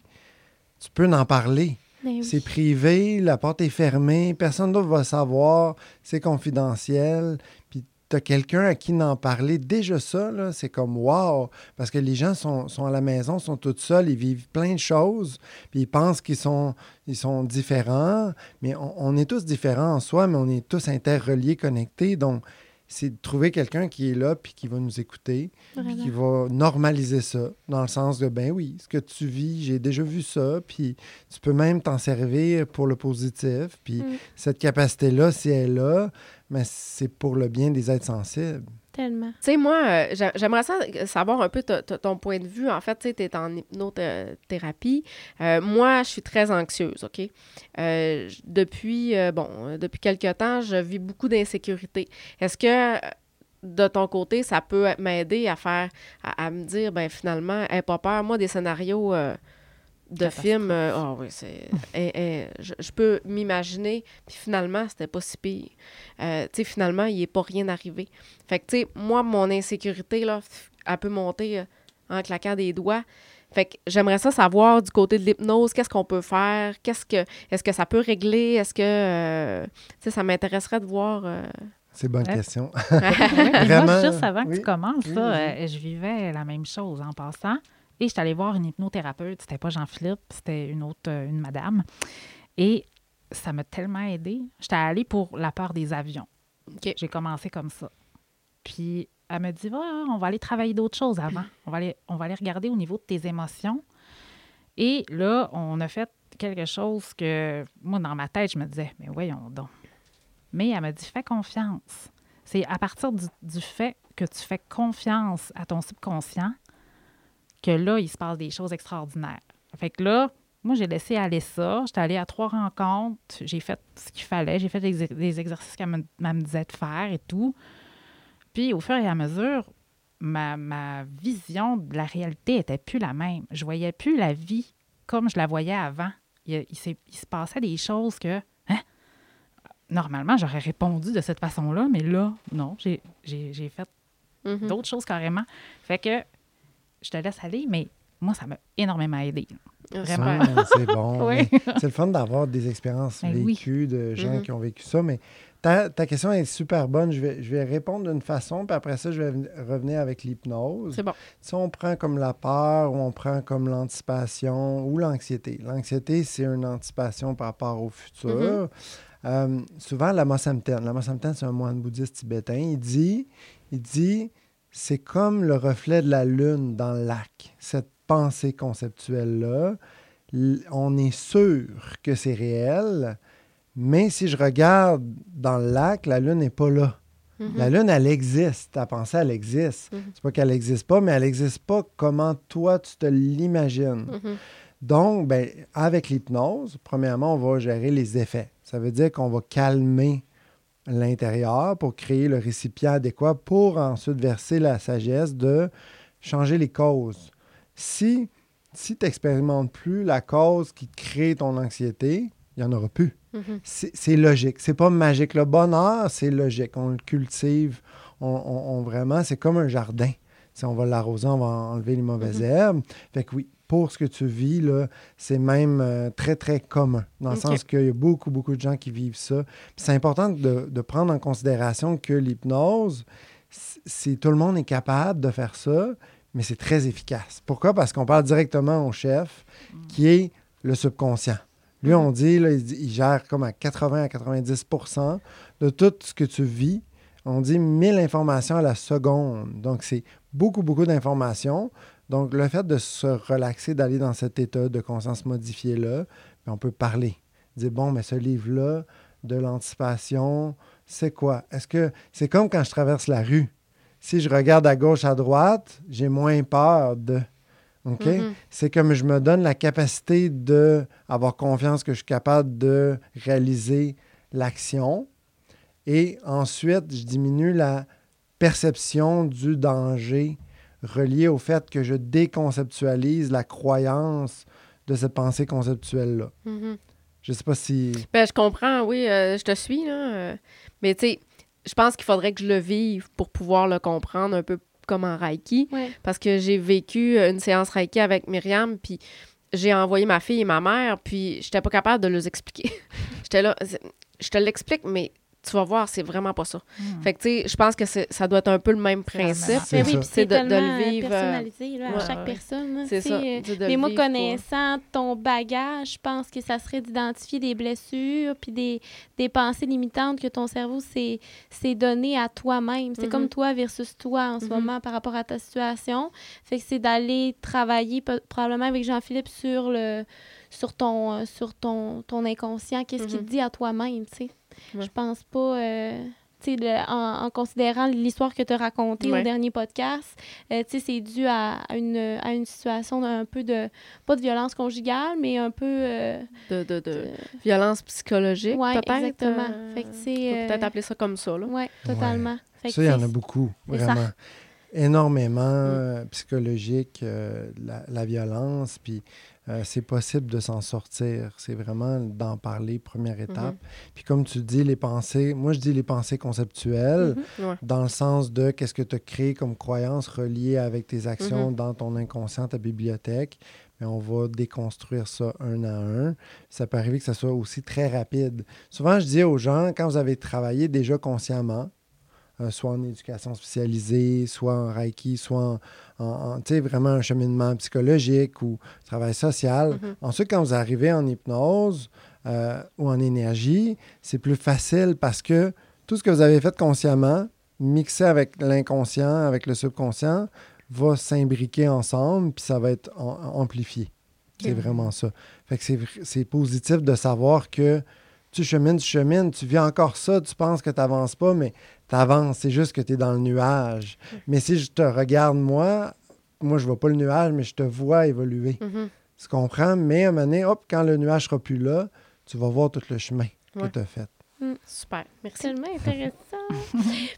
tu peux en parler. Ben oui. C'est privé, la porte est fermée, personne d'autre va savoir, c'est confidentiel. Puis tu as quelqu'un à qui en parler. Déjà ça, là, c'est comme wow, parce que les gens sont, sont à la maison, sont tous seuls, ils vivent plein de choses, puis ils pensent qu'ils sont, ils sont différents, mais on, on est tous différents en soi, mais on est tous interreliés, connectés. Donc, c'est de trouver quelqu'un qui est là, puis qui va nous écouter, puis qui va normaliser ça, dans le sens de, ben oui, ce que tu vis, j'ai déjà vu ça, puis tu peux même t'en servir pour le positif, puis Mm. cette capacité-là, si elle est là, mais c'est pour le bien des êtres sensibles. Tellement. Tu sais, moi, euh, j'a- j'aimerais savoir un peu ton point de vue. En fait, tu es en hypnothérapie. Euh, moi, je suis très anxieuse, OK? Euh, depuis, bon, depuis quelque temps, je vis beaucoup d'insécurité. Est-ce que, de ton côté, ça peut m'aider à faire, à, me dire, ben finalement, aie pas peur. Moi, des scénarios de films, euh, ah oui, c'est... eh, eh, je, je peux m'imaginer, puis finalement, c'était pas si pire. Euh, tu sais, finalement, il n'est pas rien arrivé. Fait que, tu sais, moi, mon insécurité, là, elle peut monter euh, en claquant des doigts. Fait que j'aimerais ça savoir du côté de l'hypnose, qu'est-ce qu'on peut faire, qu'est-ce que, est-ce que ça peut régler, est-ce que, euh, tu sais, ça m'intéresserait de voir. euh, C'est une bonne Ouais. question. *laughs* Vraiment, moi, juste avant que oui. tu commences, Oui, euh, je vivais la même chose en passant. Et j'étais allée voir une hypnothérapeute. C'était pas Jean-Philippe, c'était une autre, euh, une madame. Et ça m'a tellement aidée. J'étais allée pour la peur des avions. J'ai commencé comme ça. Puis elle me dit, on va aller travailler d'autres choses avant. On va, aller, on va aller regarder au niveau de tes émotions. Et là, on a fait quelque chose que, moi, dans ma tête, je me disais, mais voyons donc. Mais elle m'a dit, fais confiance. C'est à partir du, du fait que tu fais confiance à ton subconscient que là, il se passe des choses extraordinaires. Fait que là, moi, j'ai laissé aller ça. J'étais allée à trois rencontres. J'ai fait ce qu'il fallait. J'ai fait des, ex- des exercices qu'elle me, disait de faire et tout. Puis, au fur et à mesure, ma, ma vision de la réalité était plus la même. Je voyais plus la vie comme je la voyais avant. Il, il se passait des choses que, hein, normalement, j'aurais répondu de cette façon-là, mais là, non, j'ai fait mhm. d'autres choses carrément. Fait que je te laisse aller, mais moi, ça m'a énormément aidé. Vraiment. Ouais, c'est bon. *laughs* Oui. C'est le fun d'avoir des expériences Ben oui. vécues de gens Mhm. qui ont vécu ça. Mais ta, ta question est super bonne. Je vais, je vais répondre d'une façon, puis après ça, je vais ven- revenir avec l'hypnose. C'est bon. Si on prend comme la peur ou on prend comme l'anticipation ou l'anxiété. L'anxiété, c'est une anticipation par rapport au futur. Mhm. Euh, souvent, Lama Samten, Lama Samten, c'est un moine bouddhiste tibétain, il dit, il dit, c'est comme le reflet de la lune dans le lac. Cette pensée conceptuelle-là, on est sûr que c'est réel, mais si je regarde dans le lac, la lune n'est pas là. Mhm. La Lune, elle existe. Ta pensée, elle existe. Mhm. C'est pas qu'elle n'existe pas, mais elle n'existe pas comment toi, tu te l'imagines. Mhm. Donc, ben, avec l'hypnose, premièrement, on va gérer les effets. Ça veut dire qu'on va calmer l'intérieur pour créer le récipient adéquat pour ensuite verser la sagesse de changer les causes. Si, si tu n'expérimentes plus la cause qui crée ton anxiété, il n'y en aura plus. Mhm. C'est c'est logique. C'est pas magique. Le bonheur, c'est logique. On le cultive. On, on- on vraiment, c'est comme un jardin. Si on va l'arroser, on va enlever les mauvaises herbes. Fait que oui, pour ce que tu vis, là, c'est même euh, très, très commun. Dans le sens qu'il y a beaucoup, beaucoup de gens qui vivent ça. C'est important de, de prendre en considération que l'hypnose, c'est tout le monde est capable de faire ça, mais c'est très efficace. Pourquoi? Parce qu'on parle directement au chef, qui est le subconscient. Lui, on dit, là, il gère comme à 80 à 90% de tout ce que tu vis. On dit 1000 informations à la seconde. Donc, c'est beaucoup, beaucoup d'informations. Donc, le fait de se relaxer, d'aller dans cet état de conscience modifié-là, on peut parler. Dire, bon, mais ce livre-là, de l'anticipation, c'est quoi? Est-ce que c'est comme quand je traverse la rue? Si je regarde à gauche, à droite, j'ai moins peur de. OK? Mhm. C'est comme je me donne la capacité de avoir confiance que je suis capable de réaliser l'action. Et ensuite, je diminue la perception du danger relié au fait que je déconceptualise la croyance de cette pensée conceptuelle-là. Mhm. Je sais pas si... Ben, je comprends, oui, euh, je te suis, là. euh, mais tu sais, je pense qu'il faudrait que je le vive pour pouvoir le comprendre un peu comme en Reiki, Ouais. parce que j'ai vécu une séance Reiki avec Myriam, puis j'ai envoyé ma fille et ma mère, puis j'étais pas capable de les expliquer. *laughs* j'étais là, je te l'explique, mais tu vas voir, c'est vraiment pas ça. Hmm. Fait que, tu sais, je pense que ça doit être un peu le même principe. C'est Mais oui, puis C'est de- de le vivre, euh, personnalisé là, à chaque ouais. personne. C'est ça. euh, Mais moi, connaissant ton bagage, je pense que ça serait d'identifier des blessures puis des, des pensées limitantes que ton cerveau s'est donné à toi-même. C'est Mhm. comme toi versus toi en ce Mhm. moment par rapport à ta situation. Fait que c'est d'aller travailler probablement avec Jean-Philippe sur le sur ton euh, sur ton, ton inconscient, qu'est-ce qu'il Mhm. te dit à toi-même, tu sais. Ouais. Je pense pas euh, tu sais, le- en, en considérant l'histoire que tu as racontée au dernier podcast, euh, tu sais, c'est dû à, à une, à une situation d'un peu de, pas de violence conjugale, mais un peu... euh, de, de, de de- violence psychologique, Ouais, peut-être. exactement. euh, Fait que peut-être euh, appeler ça comme ça, là. ouais, totalement. Fait Ça, il y en a beaucoup, ça. vraiment. Énormément Mm. psychologique, euh, la, la violence, puis euh, c'est possible de s'en sortir. C'est vraiment d'en parler, première Mm-hmm. étape. Puis comme tu dis, les pensées, moi je dis les pensées conceptuelles, Mhm. Ouais. dans le sens de qu'est-ce que tu as créé comme croyance reliée avec tes actions Mm-hmm. dans ton inconscient, ta bibliothèque. Mais on va déconstruire ça un à un. Ça peut arriver que ça soit aussi très rapide. Souvent, je dis aux gens, quand vous avez travaillé déjà consciemment, euh, soit en éducation spécialisée, soit en Reiki, soit en, en- en, tu sais, vraiment un cheminement psychologique ou travail social. Mhm. Ensuite, quand vous arrivez en hypnose euh, ou en énergie, c'est plus facile parce que tout ce que vous avez fait consciemment, mixé avec l'inconscient, avec le subconscient, va s'imbriquer ensemble, puis ça va être am- amplifié. C'est vraiment ça. Fait que c'est positif de savoir que tu chemines, tu chemines, tu vis encore ça, tu penses que tu n'avances pas, mais tu avances, c'est juste que tu es dans le nuage. Mais si je te regarde, moi, moi, je vois pas le nuage, mais je te vois évoluer. Mhm. Tu comprends? Mais à un moment donné, hop, quand le nuage sera plus là, tu vas voir tout le chemin que tu as fait. Super. Merci. Tellement *laughs* intéressant.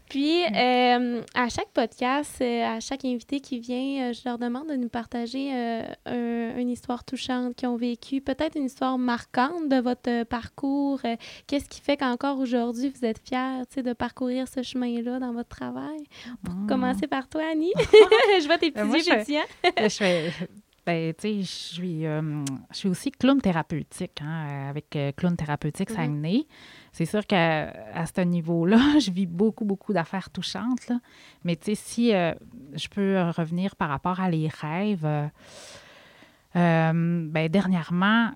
Puis, euh, à chaque podcast, euh, à chaque invité qui vient, euh, je leur demande de nous partager euh, un- une histoire touchante qu'ils ont vécue, peut-être une histoire marquante de votre parcours. Qu'est-ce qui fait qu'encore aujourd'hui, vous êtes fiers de parcourir ce chemin-là dans votre travail? Pour Mm. commencer par toi, Annie. *laughs* je vois tes Euh, petits moi, yeux je fais- pétillants. *laughs* je fais. Ben, je suis, euh, je suis aussi clown thérapeutique, hein, avec clown thérapeutique. Saguenay. C'est sûr qu'à ce niveau-là, *laughs* je vis beaucoup, beaucoup d'affaires touchantes. Mais tu sais, si euh, je peux euh, revenir par rapport à les rêves, euh, ben, dernièrement,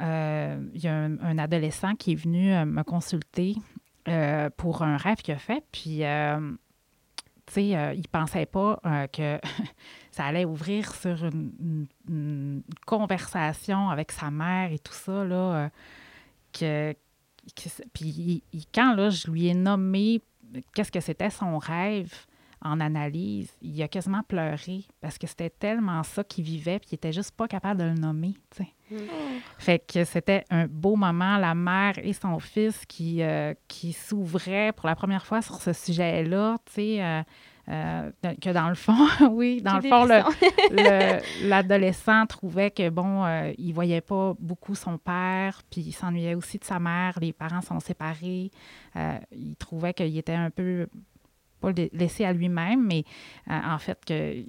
il y a un, adolescent qui est venu me consulter pour un rêve qu'il a fait. Puis, tu sais, il pensait pas que *laughs* ça allait ouvrir sur une, une- conversation avec sa mère et tout ça, là. que, puis il- quand là, je lui ai nommé qu'est-ce que c'était son rêve en analyse, il a quasiment pleuré parce que c'était tellement ça qu'il vivait, puis il était juste pas capable de le nommer, sais. Fait que c'était un beau moment, la mère et son fils qui, euh, qui s'ouvraient pour la première fois sur ce sujet-là, euh, euh, que dans le fond, *laughs* oui, dans le fond, *laughs* l'adolescent trouvait que, bon, euh, il voyait pas beaucoup son père, puis il s'ennuyait aussi de sa mère, les parents sont séparés, Euh, il trouvait qu'il était un peu, pas la- laissé à lui-même, mais en fait, qu'il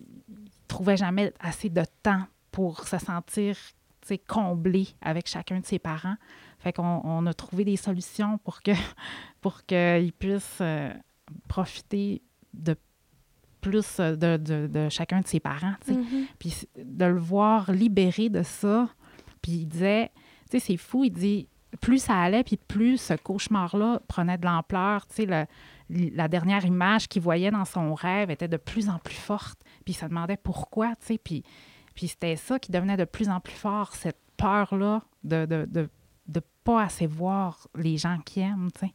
trouvait jamais assez de temps pour se sentir comblé avec chacun de ses parents. Fait qu'on on a trouvé des solutions pour que *laughs* pour qu'il puisse profiter de plus euh, de, de- de chacun de ses parents. Mhm. Puis de le voir libéré de ça, puis il disait, tu sais, c'est fou, il dit, plus ça allait, puis plus ce cauchemar-là prenait de l'ampleur, tu sais, la dernière image qu'il voyait dans son rêve était de plus en plus forte, puis il se demandait pourquoi, tu sais, puis, puis c'était ça qui devenait de plus en plus fort, cette peur-là de de, de, de pas assez voir les gens qui aiment, tu sais.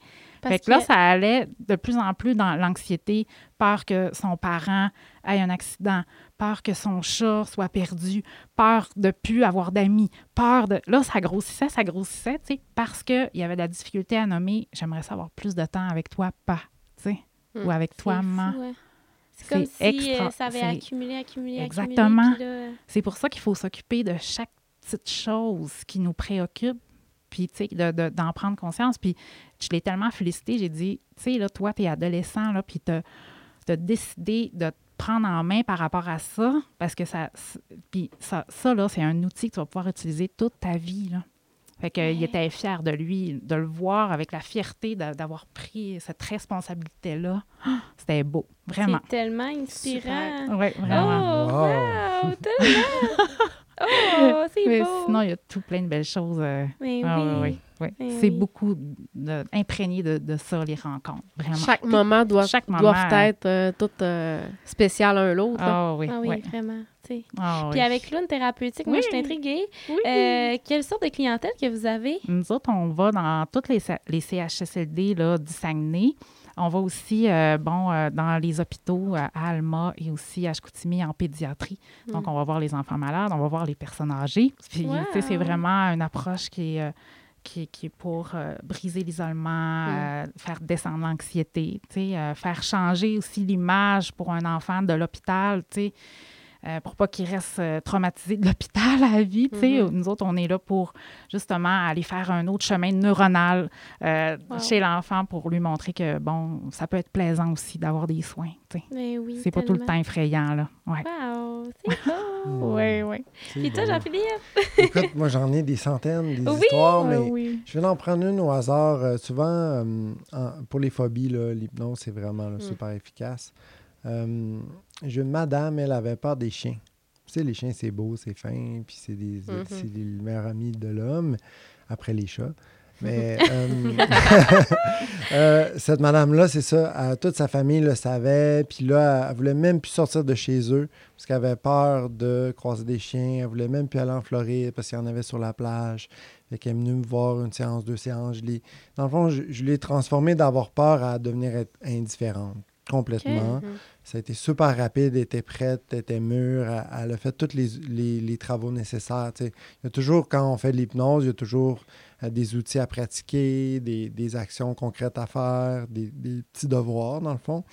Fait que là, ça allait de plus en plus dans l'anxiété, peur que son parent ait un accident, peur que son chat soit perdu, peur de plus avoir d'amis, peur de... Là, ça grossissait, ça grossissait, tu sais, parce qu'il y avait de la difficulté à nommer « j'aimerais savoir plus de temps avec toi, pas », tu sais, Hmm. ou avec toi, maman. ouais. C'est comme si extra- euh, ça avait accumulé, accumulé, Exactement. accumulé. puis là, C'est pour ça qu'il faut s'occuper de chaque petite chose qui nous préoccupe, puis, tu sais, de- de- d'en prendre conscience. Puis, je l'ai tellement félicité, j'ai dit, tu sais, là, toi, t'es adolescent, là, puis t'as as décidé de te prendre en main par rapport à ça, parce que ça, puis ça, ça là, c'est un outil que tu vas pouvoir utiliser toute ta vie, là. Fait qu'il était fier de lui, de le voir avec la fierté d'avoir pris cette responsabilité-là. *gasps* C'était beau, vraiment. C'est tellement inspirant. Oui, vraiment. Oh, wow, tellement! *laughs* Oh, c'est beau! Sinon, il y a tout plein de belles choses. euh, Mais ah, oui. oui, oui, oui. Mais C'est oui. beaucoup de- imprégné de, de ça, les rencontres. Vraiment. Chaque moment doit, Chaque moment. doivent être euh, tout euh, spécial un l'autre. Ah oui, Ah oui, oui. vraiment. Ah Puis oui. avec Clown Thérapeutique, moi, je suis intriguée. Oui. Euh, quelle sorte de clientèle que vous avez? Nous autres, on va dans toutes les, les CHSLD là, du Saguenay. On va aussi euh, bon, euh, dans les hôpitaux euh, à Alma et aussi à Chicoutimi en pédiatrie. Donc, Mm. on va voir les enfants malades, on va voir les personnes âgées. Puis, tu sais, c'est vraiment une approche qui est, qui, est- qui est pour euh, briser l'isolement, euh, faire descendre l'anxiété, tu sais, euh, faire changer aussi l'image pour un enfant de l'hôpital, tu sais. Euh, pour pas qu'il reste euh, traumatisé de l'hôpital à la vie. tu sais. Mhm. Nous autres, on est là pour justement aller faire un autre chemin neuronal euh, Wow. chez l'enfant pour lui montrer que, bon, ça peut être plaisant aussi d'avoir des soins. tu sais. Mais oui. C'est pas tout le temps effrayant, là. Ouais. Wow, c'est beau! Oui, oui. Puis toi. Jean-Philippe? Écoute, moi, j'en ai des centaines, des Oui, histoires, mais oui. je viens d'en prendre une au hasard. Euh, souvent, euh, en- pour les phobies, l'hypnose, c'est vraiment là, Mm. super efficace. Euh, J'ai une madame, elle avait peur des chiens. Tu sais, les chiens, c'est beau, c'est fin, puis c'est des, Mhm. c'est les meilleurs amis de l'homme, après les chats. Mais *laughs* euh, *laughs* euh, cette madame-là, c'est ça, elle- toute sa famille le savait, puis là, elle, elle voulait même plus sortir de chez eux parce qu'elle avait peur de croiser des chiens. Elle voulait même plus aller en Floride parce qu'il y en avait sur la plage. Fait qu'elle est venue me voir une séance, deux séances. Je l'ai- dans le fond, je, je l'ai transformée d'avoir peur à devenir être indifférente complètement. Mhm. Ça a été super rapide, elle était prête, elle était mûre, elle, a fait tous les, les- travaux nécessaires. Il y a toujours, quand on fait de l'hypnose, il y a toujours euh, des outils à pratiquer, des, des actions concrètes à faire, des, des petits devoirs, dans le fond.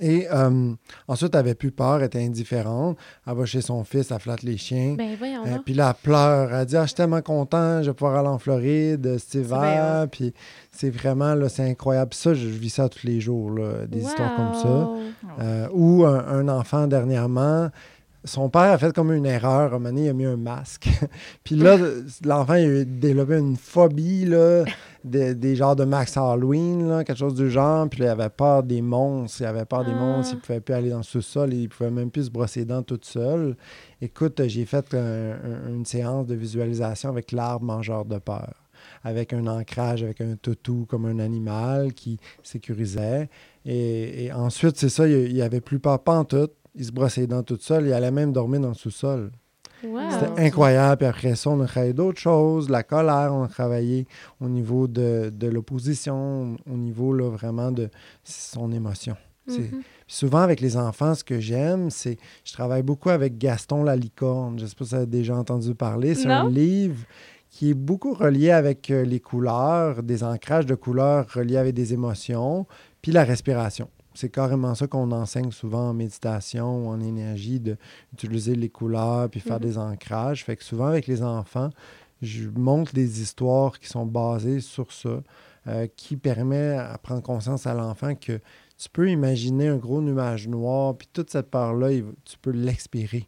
Et euh, ensuite, elle avait plus peur, elle était indifférente. Elle va chez son fils, elle flatte les chiens. Ben voyons Euh, puis là, elle pleure. Elle dit ah, Je suis tellement content, je vais pouvoir aller en Floride euh, cet hiver. Puis c'est vraiment, là, c'est incroyable. Ça, je, je vis ça tous les jours, là, des histoires comme ça. Euh, ou un, un enfant dernièrement, son père a fait comme une erreur. À un moment donné, il a mis un masque. *laughs* Puis là, l'enfant il a développé une phobie, là, des, des genres de Max Halloween, là, quelque chose du genre. Puis là, il avait peur des monstres. Il avait peur des Ah. monstres. Il ne pouvait plus aller dans le sous-sol. Il ne pouvait même plus se brosser les dents tout seul. Écoute, j'ai fait un- un- une séance de visualisation avec l'arbre mangeur de peur avec un ancrage, avec un toutou comme un animal qui sécurisait. Et, et ensuite, c'est ça, il n'y avait plus peur, pas en tout. Il se brossait les dents tout seul. Il allait même dormir dans le sous-sol. Wow. C'était incroyable. Puis après ça, on a travaillé d'autres choses. La colère, on a travaillé au niveau de, de l'opposition, au niveau là, vraiment de son émotion. C'est- Mhm. Puis souvent, avec les enfants, ce que j'aime, c'est. Je travaille beaucoup avec Gaston la licorne. Je ne sais pas si vous avez déjà entendu parler. C'est un livre qui est beaucoup relié avec euh, les couleurs, des ancrages de couleurs reliés avec des émotions, puis la respiration. C'est carrément ça qu'on enseigne souvent en méditation ou en énergie, d'utiliser les couleurs puis faire Mhm. des ancrages. Fait que souvent, avec les enfants, je montre des histoires qui sont basées sur ça, euh, qui permet à prendre conscience à l'enfant que tu peux imaginer un gros nuage noir, puis toute cette va- tu peux l'expirer.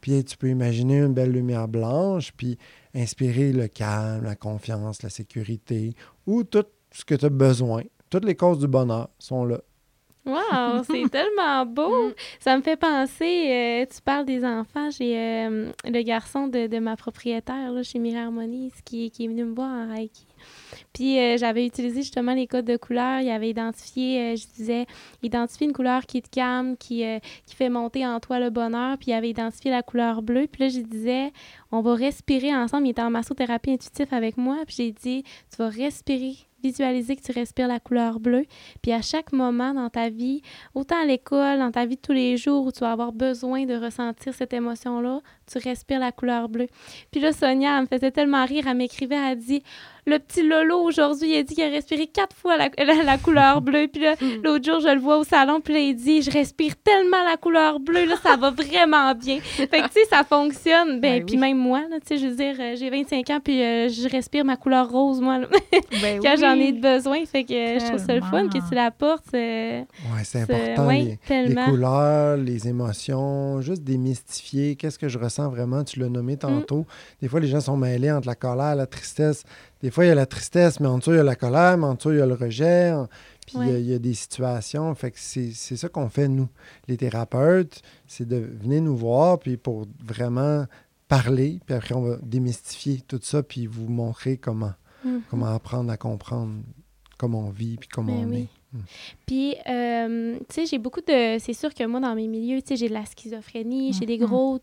Puis tu peux imaginer une belle lumière blanche, puis inspirer le calme, la confiance, la sécurité, ou tout ce que tu as besoin. Toutes les causes du bonheur sont là. Wow, *laughs* c'est tellement beau. Mm. Ça me fait penser, euh, tu parles des enfants, j'ai euh, le garçon de, de ma propriétaire là, chez Mira Harmonies qui, qui est venu me voir en Reiki. Puis euh, j'avais utilisé justement les codes de couleurs. Il avait identifié, euh, je disais, identifie une couleur qui te calme, qui, euh, qui fait monter en toi le bonheur. Puis il avait identifié la couleur bleue. Puis là, je disais, on va respirer ensemble. Il était en massothérapie intuitive avec moi. Puis j'ai dit, tu vas respirer, visualiser que tu respires la couleur bleue. Puis à chaque moment dans ta vie, autant à l'école, dans ta vie de tous les jours où tu vas avoir besoin de ressentir cette émotion-là, tu respires la couleur bleue. Puis là, Sonia, elle me faisait tellement rire, elle m'écrivait, elle dit le petit Aujourd'hui, il a dit qu'il a respiré quatre fois la, la, couleur bleue. Puis là, *laughs* Mm. l'autre jour, je le vois au salon, puis là, il dit, je respire tellement la couleur bleue, là, ça va *laughs* vraiment bien. Fait que, tu sais, ça fonctionne. Ben, Ben puis oui. même moi, là, tu sais, je veux dire, euh, j'ai 25 ans, puis euh, je respire ma couleur rose, moi, là, *laughs* Ben quand j'en ai besoin. Fait que euh, je trouve ça le fun que tu l'apportes. euh, Ouais, c'est important. ouais, les, couleurs, les émotions, juste démystifier qu'est-ce que je ressens vraiment. Tu l'as Mm. nommé tantôt. Des fois, les gens sont mêlés entre la colère, la tristesse. Des fois, il y a la tristesse, mais en dessous, il y a la colère, mais en dessous, il y a le rejet. Puis il y a- Ouais. il y, a des situations. Fait que c'est ça qu'on fait, nous, les thérapeutes. C'est de venir nous voir, puis pour vraiment parler. Puis après, on va démystifier tout ça, puis vous montrer comment, Mhm. comment apprendre à comprendre comment on vit, puis comment Ben on oui. est. Puis, euh, tu sais, j'ai beaucoup de. C'est sûr que moi, dans mes milieux, tu sais, j'ai de la schizophrénie, j'ai des Mhm. gros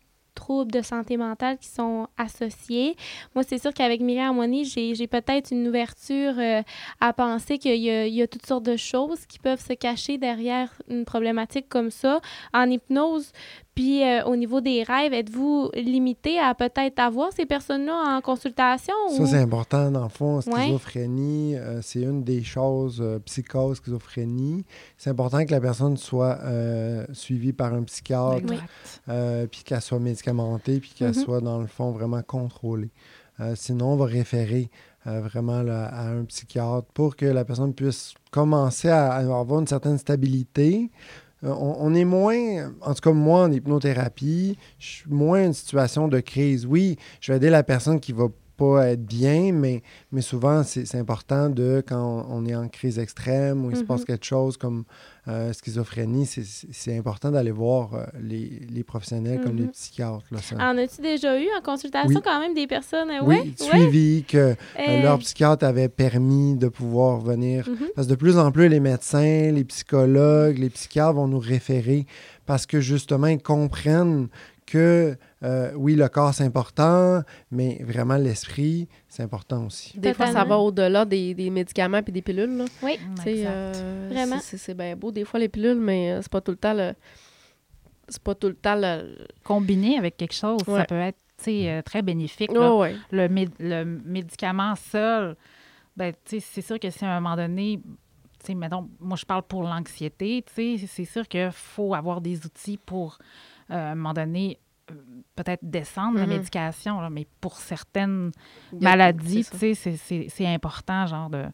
de santé mentale qui sont associés. Moi, c'est sûr qu'avec Myriam Harmonie, j'ai peut-être une ouverture euh, à penser qu'il y, y a toutes sortes de choses qui peuvent se cacher derrière une problématique comme ça. En hypnose, puis euh, au niveau des rêves, êtes-vous limité à peut-être avoir ces personnes-là en consultation? Ça, c'est important. Dans le fond, Ouais. schizophrénie, euh, c'est une des choses, euh, psychose, schizophrénie. C'est important que la personne soit euh, suivie par un psychiatre, euh, puis qu'elle soit médicamentée, puis qu'elle Mhm. soit, dans le fond, vraiment contrôlée. Euh, sinon, on va référer euh, vraiment là, à un psychiatre pour que la personne puisse commencer à, à avoir une certaine stabilité. Euh, on, on est moins, en tout cas moi en hypnothérapie, je suis moins une situation de crise. Oui, je vais aider la personne qui va pas être bien, mais, mais souvent c'est important de, quand on, on est en crise extrême ou il se passe Mhm. quelque chose comme euh, schizophrénie, c'est- important d'aller voir euh, les, les professionnels comme les Mhm. psychiatres. Là, ça. En as-tu déjà eu en consultation Oui. quand même des personnes? euh, oui, ouais, que euh, leur psychiatre avait permis de pouvoir venir mhm. parce que de plus en plus, les médecins, les psychologues, les psychiatres vont nous référer parce que justement, ils comprennent que euh, oui, le corps, c'est important, mais vraiment l'esprit, c'est important aussi. Des fois, ça va au-delà des, des médicaments puis des pilules. Là. Oui. Euh, Vraiment. c'est- C'est c'est bien beau, des fois, les pilules, mais euh, c'est pas tout le temps le. C'est pas tout le temps le. Combiné avec quelque chose, Ouais. ça peut être tu sais, euh, très bénéfique. là. Oh, ouais. le, mé- le médicament seul, ben, tu sais, c'est sûr que si à un moment donné, tu sais, mettons, moi, je parle pour l'anxiété, tu sais, c'est sûr qu'il faut avoir des outils pour, euh, à un moment donné, peut-être descendre la Mhm. médication, là, mais pour certaines maladies, c'est important, genre, de,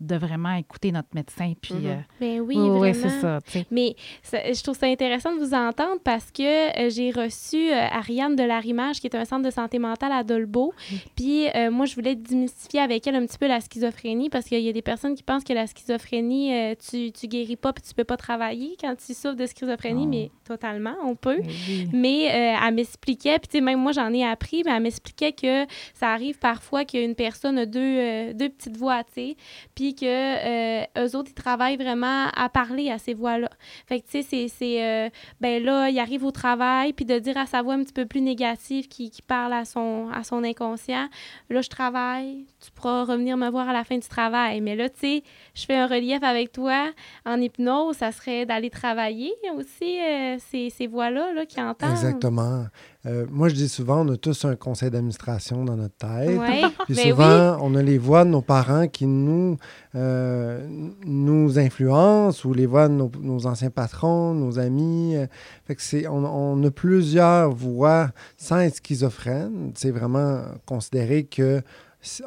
de vraiment écouter notre médecin, puis... Euh, Ben oui, vraiment. ouais, c'est ça. Mais ça- je trouve ça intéressant de vous entendre parce que euh, j'ai reçu euh, Ariane de Larimage, qui est un centre de santé mentale à Dolbeau. Puis euh, moi, je voulais démystifier avec elle un petit peu la schizophrénie parce qu'il y a des personnes qui pensent que la schizophrénie, euh, tu, tu guéris pas puis tu peux pas travailler quand tu souffres de schizophrénie, Oh. mais totalement, on peut. Mais oui. Mais euh, elle m'expliquait, puis tu sais, même moi j'en ai appris, mais elle m'expliquait que ça arrive parfois qu'une personne a deux, euh, deux petites voix, tu sais, puis que euh, eux autres, ils travaillent vraiment à parler à ces voix-là. Fait que tu sais, c'est- c'est, euh, ben là, il arrive au travail, puis de dire à sa voix un petit peu plus négative qui, qui parle à son, à son inconscient, là, je travaille, tu pourras revenir me voir à la fin du travail. Mais là, tu sais, je fais un relief avec toi en hypnose, ça serait d'aller travailler aussi euh, ces, ces voix-là là, qui entendent. Exactement. Euh, moi, je dis souvent, on a tous un conseil d'administration dans notre tête. Oui, Puis ben souvent, on a les voix de nos parents qui nous, euh, nous influencent ou les voix de nos, nos anciens patrons, nos amis. Euh, Fait que c'est, on, on a plusieurs voix sans être schizophrène. C'est vraiment considéré que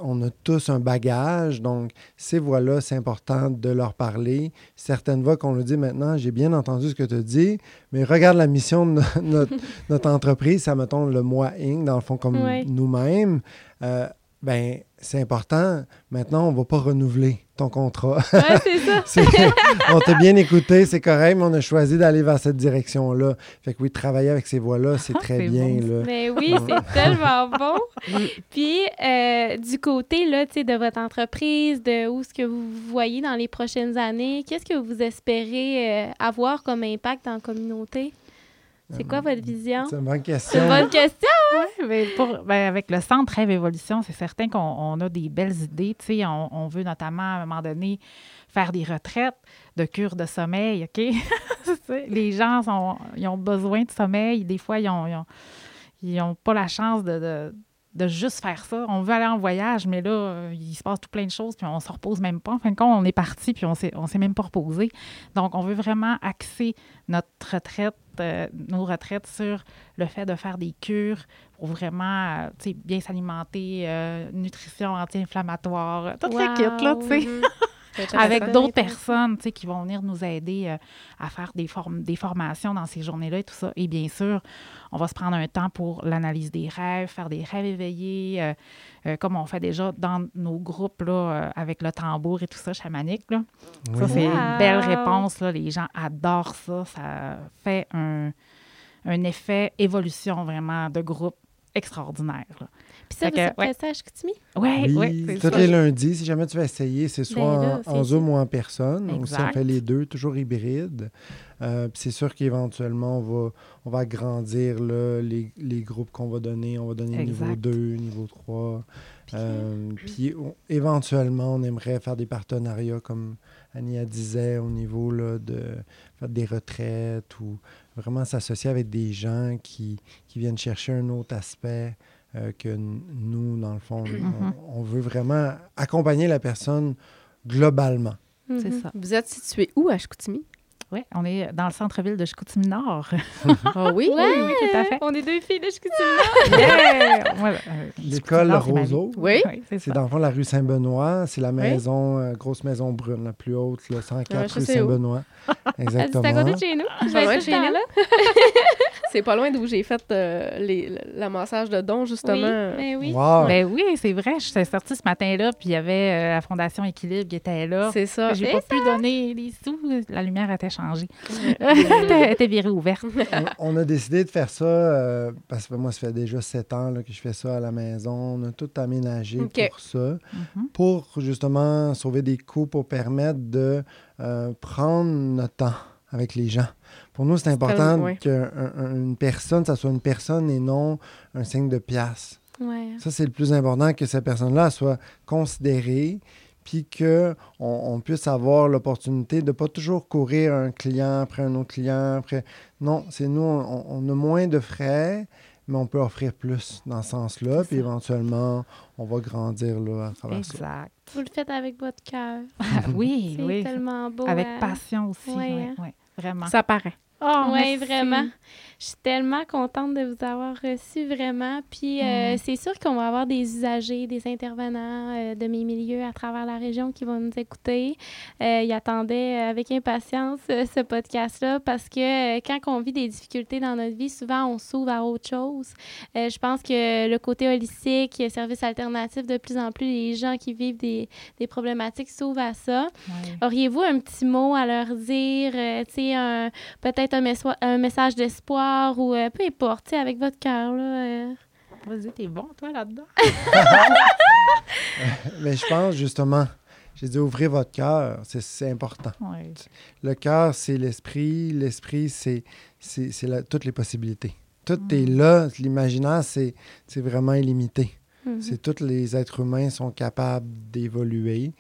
on a tous un bagage, donc ces voix-là, c'est important de leur parler. Certaines voix qu'on nous dit maintenant, j'ai bien entendu ce que tu dis, mais regarde la mission de no- *laughs* notre, notre entreprise, ça mettons le moi Inc., dans le fond, comme Ouais. nous-mêmes. Euh, ben, c'est important. Maintenant, on ne va pas renouveler ton contrat. Ouais, c'est ça. *laughs* C'est- on t'a bien écouté, c'est correct, mais on a choisi d'aller vers cette direction-là. Fait que oui, travailler avec ces voix-là, *laughs* c'est très C'est bien. bon, là. Mais oui, c'est tellement bon. Puis, euh, du côté là, tu sais, de votre entreprise, de où ce que vous voyez dans les prochaines années, qu'est-ce que vous espérez euh, avoir comme impact dans la communauté? C'est quoi votre vision? C'est une bonne C'est question. une bonne question. Ouais, ben, pour- ben, avec le Centre Rêve Évolution, c'est certain qu'on on a des belles idées. Tu sais, on, on veut notamment, à un moment donné, faire des retraites de cure de sommeil, OK? *laughs* Les gens sont, ils ont besoin de sommeil. Des fois, ils n'ont ils ont, ils ont pas la chance de, de, de juste faire ça. On veut aller en voyage, mais là, euh, il se passe tout plein de choses, puis on se repose même pas. En fin de compte, on est parti, puis on s'est, on s'est même pas reposé. Donc, on veut vraiment axer notre retraite, euh, nos retraites sur le fait de faire des cures pour vraiment, euh, bien s'alimenter, euh, nutrition anti-inflammatoire, toute la kit, là, tu sais. Avec d'autres personnes tu sais, qui vont venir nous aider euh, à faire des, form- des formations dans ces journées-là et tout ça. Et bien sûr, on va se prendre un temps pour l'analyse des rêves, faire des rêves éveillés, euh, euh, comme on fait déjà dans nos groupes là, euh, avec le tambour et tout ça, chamanique. Là. Ça, c'est Wow. une belle réponse. Là. Les gens adorent ça. Ça fait un, un effet évolution vraiment de groupe extraordinaire. là. Puis ça, Fait vous que, êtes ouais. fait ça à Chicoutimi? Ouais, Oui, ouais, c'est tous les lundis, si jamais tu veux essayer, c'est soit Ben là, en, Zoom ou en personne. Ou si on Exact. fait les deux, toujours hybride. Euh, puis c'est sûr qu'éventuellement, on va, on va agrandir là, les, les groupes qu'on va donner. On va donner niveau Exact. 2, niveau 3. Euh, *clears throat* puis on- éventuellement, on aimerait faire des partenariats, comme Ania disait, au niveau là, de faire des retraites ou vraiment s'associer avec des gens qui, qui viennent chercher un autre aspect euh, que n- nous, dans le fond, Mhm. on, on veut vraiment accompagner la personne globalement. C'est Mhm. ça. Vous êtes situé où à Chicoutimi? Oui, on est dans le centre-ville de *laughs* Ah Chicoutimi-Nord. oui? Ouais, oui, tout à fait. On est deux filles de Chicoutimi. Yeah! *laughs* Ouais, euh, L'école Chicoutimi-Nord, Roseau. Oui. c'est dans le fond la rue Saint-Benoît. C'est la maison, euh, grosse maison brune, la plus haute, le 104 Ouais, je rue. Saint-Benoît. *laughs* Exactement. c'est à côté de chez nous. Je Pas vais loin être de tout chez le temps nous. là. C'est pas loin d'où j'ai fait euh, les, le, le massage de dons, justement. Oui, ben oui. Wow. Ben oui, c'est vrai. Je suis sortie ce matin-là, puis il y avait euh, la Fondation Équilibre qui était là. C'est ça. J'ai pas pu donner les sous. La lumière était changée. Elle *laughs* était- était virée ouverte. on, on a décidé de faire ça euh, parce que moi, ça fait déjà sept ans là, que je fais ça à la maison. On a tout aménagé pour ça, Mhm. pour justement sauver des coûts, pour permettre de euh, prendre notre temps avec les gens. Pour nous, c'est important ouais. qu'une personne, ça soit une personne et non un signe de pièce. Ouais. Ça, c'est le plus important, que cette personne-là soit considérée, puis qu'on on puisse avoir l'opportunité de ne pas toujours courir un client après un autre client. Après... Non, c'est nous, on, on a moins de frais, mais on peut offrir plus dans ce sens-là, puis éventuellement, on va grandir là, à travers ça. Exact. Vous le faites avec votre cœur. Ah, *laughs* oui, C'est oui. tellement beau. Avec hein? passion aussi. Ouais, oui, hein? oui, vraiment. Ça paraît. Oh, Oui, vraiment. Je suis tellement contente de vous avoir reçu, vraiment. Puis euh, Mm. c'est sûr qu'on va avoir des usagers, des intervenants euh, de mes milieux à travers la région qui vont nous écouter. Euh, ils attendaient avec impatience ce podcast-là parce que quand on vit des difficultés dans notre vie, souvent on s'ouvre à autre chose. Je pense que le côté holistique, service alternatif, de plus en plus, les gens qui vivent des, des problématiques s'ouvrent à ça. Auriez-vous un petit mot à leur dire, tu sais, un- peut-être un, message d'espoir ou euh, peu importe, tu sais, avec votre cœur, là. euh. Vas-y, t'es bon, toi, là-dedans. *laughs* Mais je pense justement, j'ai dit ouvrez votre cœur, c'est- important. Le cœur, c'est l'esprit. L'esprit, c'est c'est- c'est la- toutes les possibilités. Tout est là. L'imaginaire, c'est c'est vraiment illimité. Mhm. C'est tous les êtres humains sont capables d'évoluer.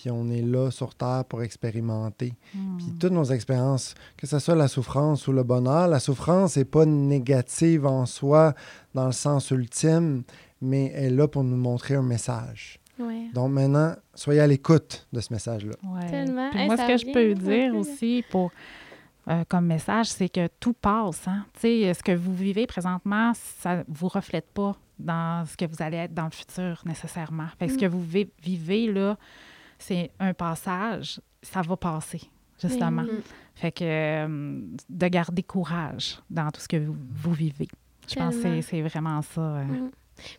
Puis on est là sur Terre pour expérimenter. Hmm. Puis toutes nos expériences, que ce soit la souffrance ou le bonheur, la souffrance n'est pas négative en soi dans le sens ultime, mais elle est là pour nous montrer un message. Ouais. Donc maintenant, soyez à l'écoute de ce message-là. Ouais. Tellement. Puis moi, ce que je peux dire aussi pour, euh, comme message, c'est que tout passe. Hein? Tu sais, ce que vous vivez présentement, ça ne vous reflète pas dans ce que vous allez être dans le futur nécessairement. Fait que Ce Mm. que vous vi- vivez, là, c'est un passage. Ça va passer, justement. Oui. Fait que euh, de garder courage dans tout ce que vous, vous vivez. Je pense que c'est- vraiment ça. euh. Mm.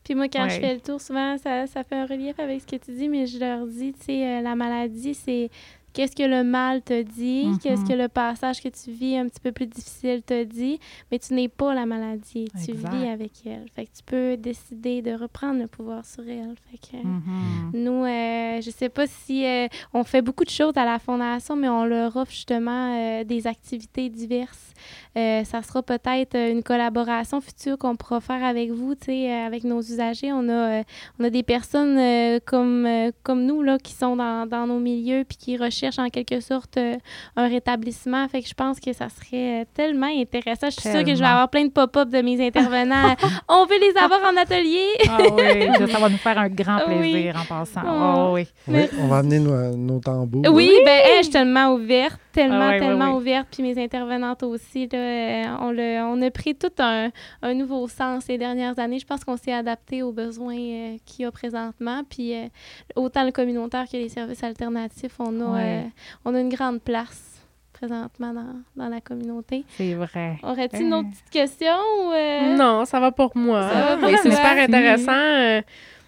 Puis moi, quand je fais le tour, souvent, ça, ça fait un relief avec ce que tu dis, mais je leur dis, tu sais, euh, la maladie, c'est qu'est-ce que le mal te dit, Mhm. qu'est-ce que le passage que tu vis un petit peu plus difficile te dit, mais tu n'es pas la maladie, tu Exact. vis avec elle. Fait que tu peux décider de reprendre le pouvoir sur elle. Fait que... Mhm. Nous, euh, je sais pas si euh, on fait beaucoup de choses à la fondation, mais on leur offre justement euh, des activités diverses. Euh, ça sera peut-être euh, une collaboration future qu'on pourra faire avec vous, tu sais, euh, avec nos usagers. On a, euh, on a des personnes euh, comme, euh, comme nous là, qui sont dans, dans nos milieux puis qui recherchent cherchent en quelque sorte euh, un rétablissement. Fait que je pense que ça serait euh, tellement intéressant. Je suis sûre que je vais avoir plein de pop-up de mes intervenants. *laughs* On veut les avoir en atelier. Ah oui, *laughs* ça va nous faire un grand Oui. plaisir en passant. Oh. Oh, oui. Oui, on va amener nos, nos tambours. Oui, ben hey, je suis tellement ouverte, tellement, Ah ouais, tellement ouais. ouverte. Puis mes intervenantes aussi, là, euh, on, le- on a pris tout un, un nouveau sens ces dernières années. Je pense qu'on s'est adapté aux besoins euh, qu'il y a présentement. Puis euh, autant le communautaire que les services alternatifs, on a, Ouais. euh, on a une grande place présentement dans, dans la communauté. C'est vrai. Aurais-tu une Euh. autre petite question? ou, euh? Non, ça va pour moi. Ça va c'est super intéressant.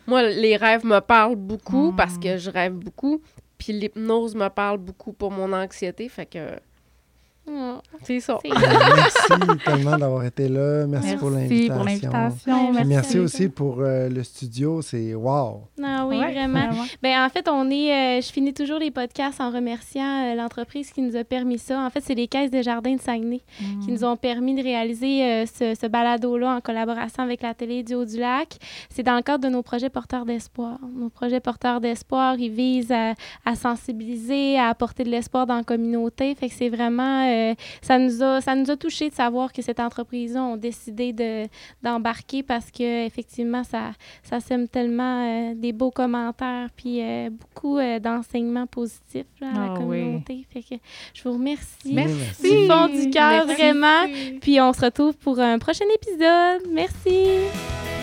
Moi, les rêves me parlent beaucoup Mm. parce que je rêve beaucoup. Puis l'hypnose me parle beaucoup pour mon anxiété. Fait que Oh, c'est ça. c'est- Merci tellement d'avoir été là. Merci, Merci pour pour l'invitation. l'invitation. Ouais, Puis Merci aussi pour euh, le studio. C'est wow. Ah oui, Ouais, vraiment. Ben en fait, on est, euh, je finis toujours les podcasts en remerciant euh, l'entreprise qui nous a permis ça. En fait, c'est les caisses des jardins de Saguenay qui nous ont permis de réaliser euh, ce, ce balado-là en collaboration avec la télé du Haut-du-Lac. C'est dans le cadre de nos projets porteurs d'espoir. Nos projets porteurs d'espoir, ils visent à, à sensibiliser, à apporter de l'espoir dans la communauté. Fait que c'est vraiment, euh, ça nous a, ça nous a touché de savoir que cette entreprise-là ont décidé de d'embarquer parce que effectivement, ça, ça sème tellement euh, des beaux commentaires puis euh, beaucoup euh, d'enseignements positifs là, à la Ah oui. communauté. Fait que je vous remercie. Merci. Du fond du cœur, vraiment. Puis on se retrouve pour un prochain épisode. Merci.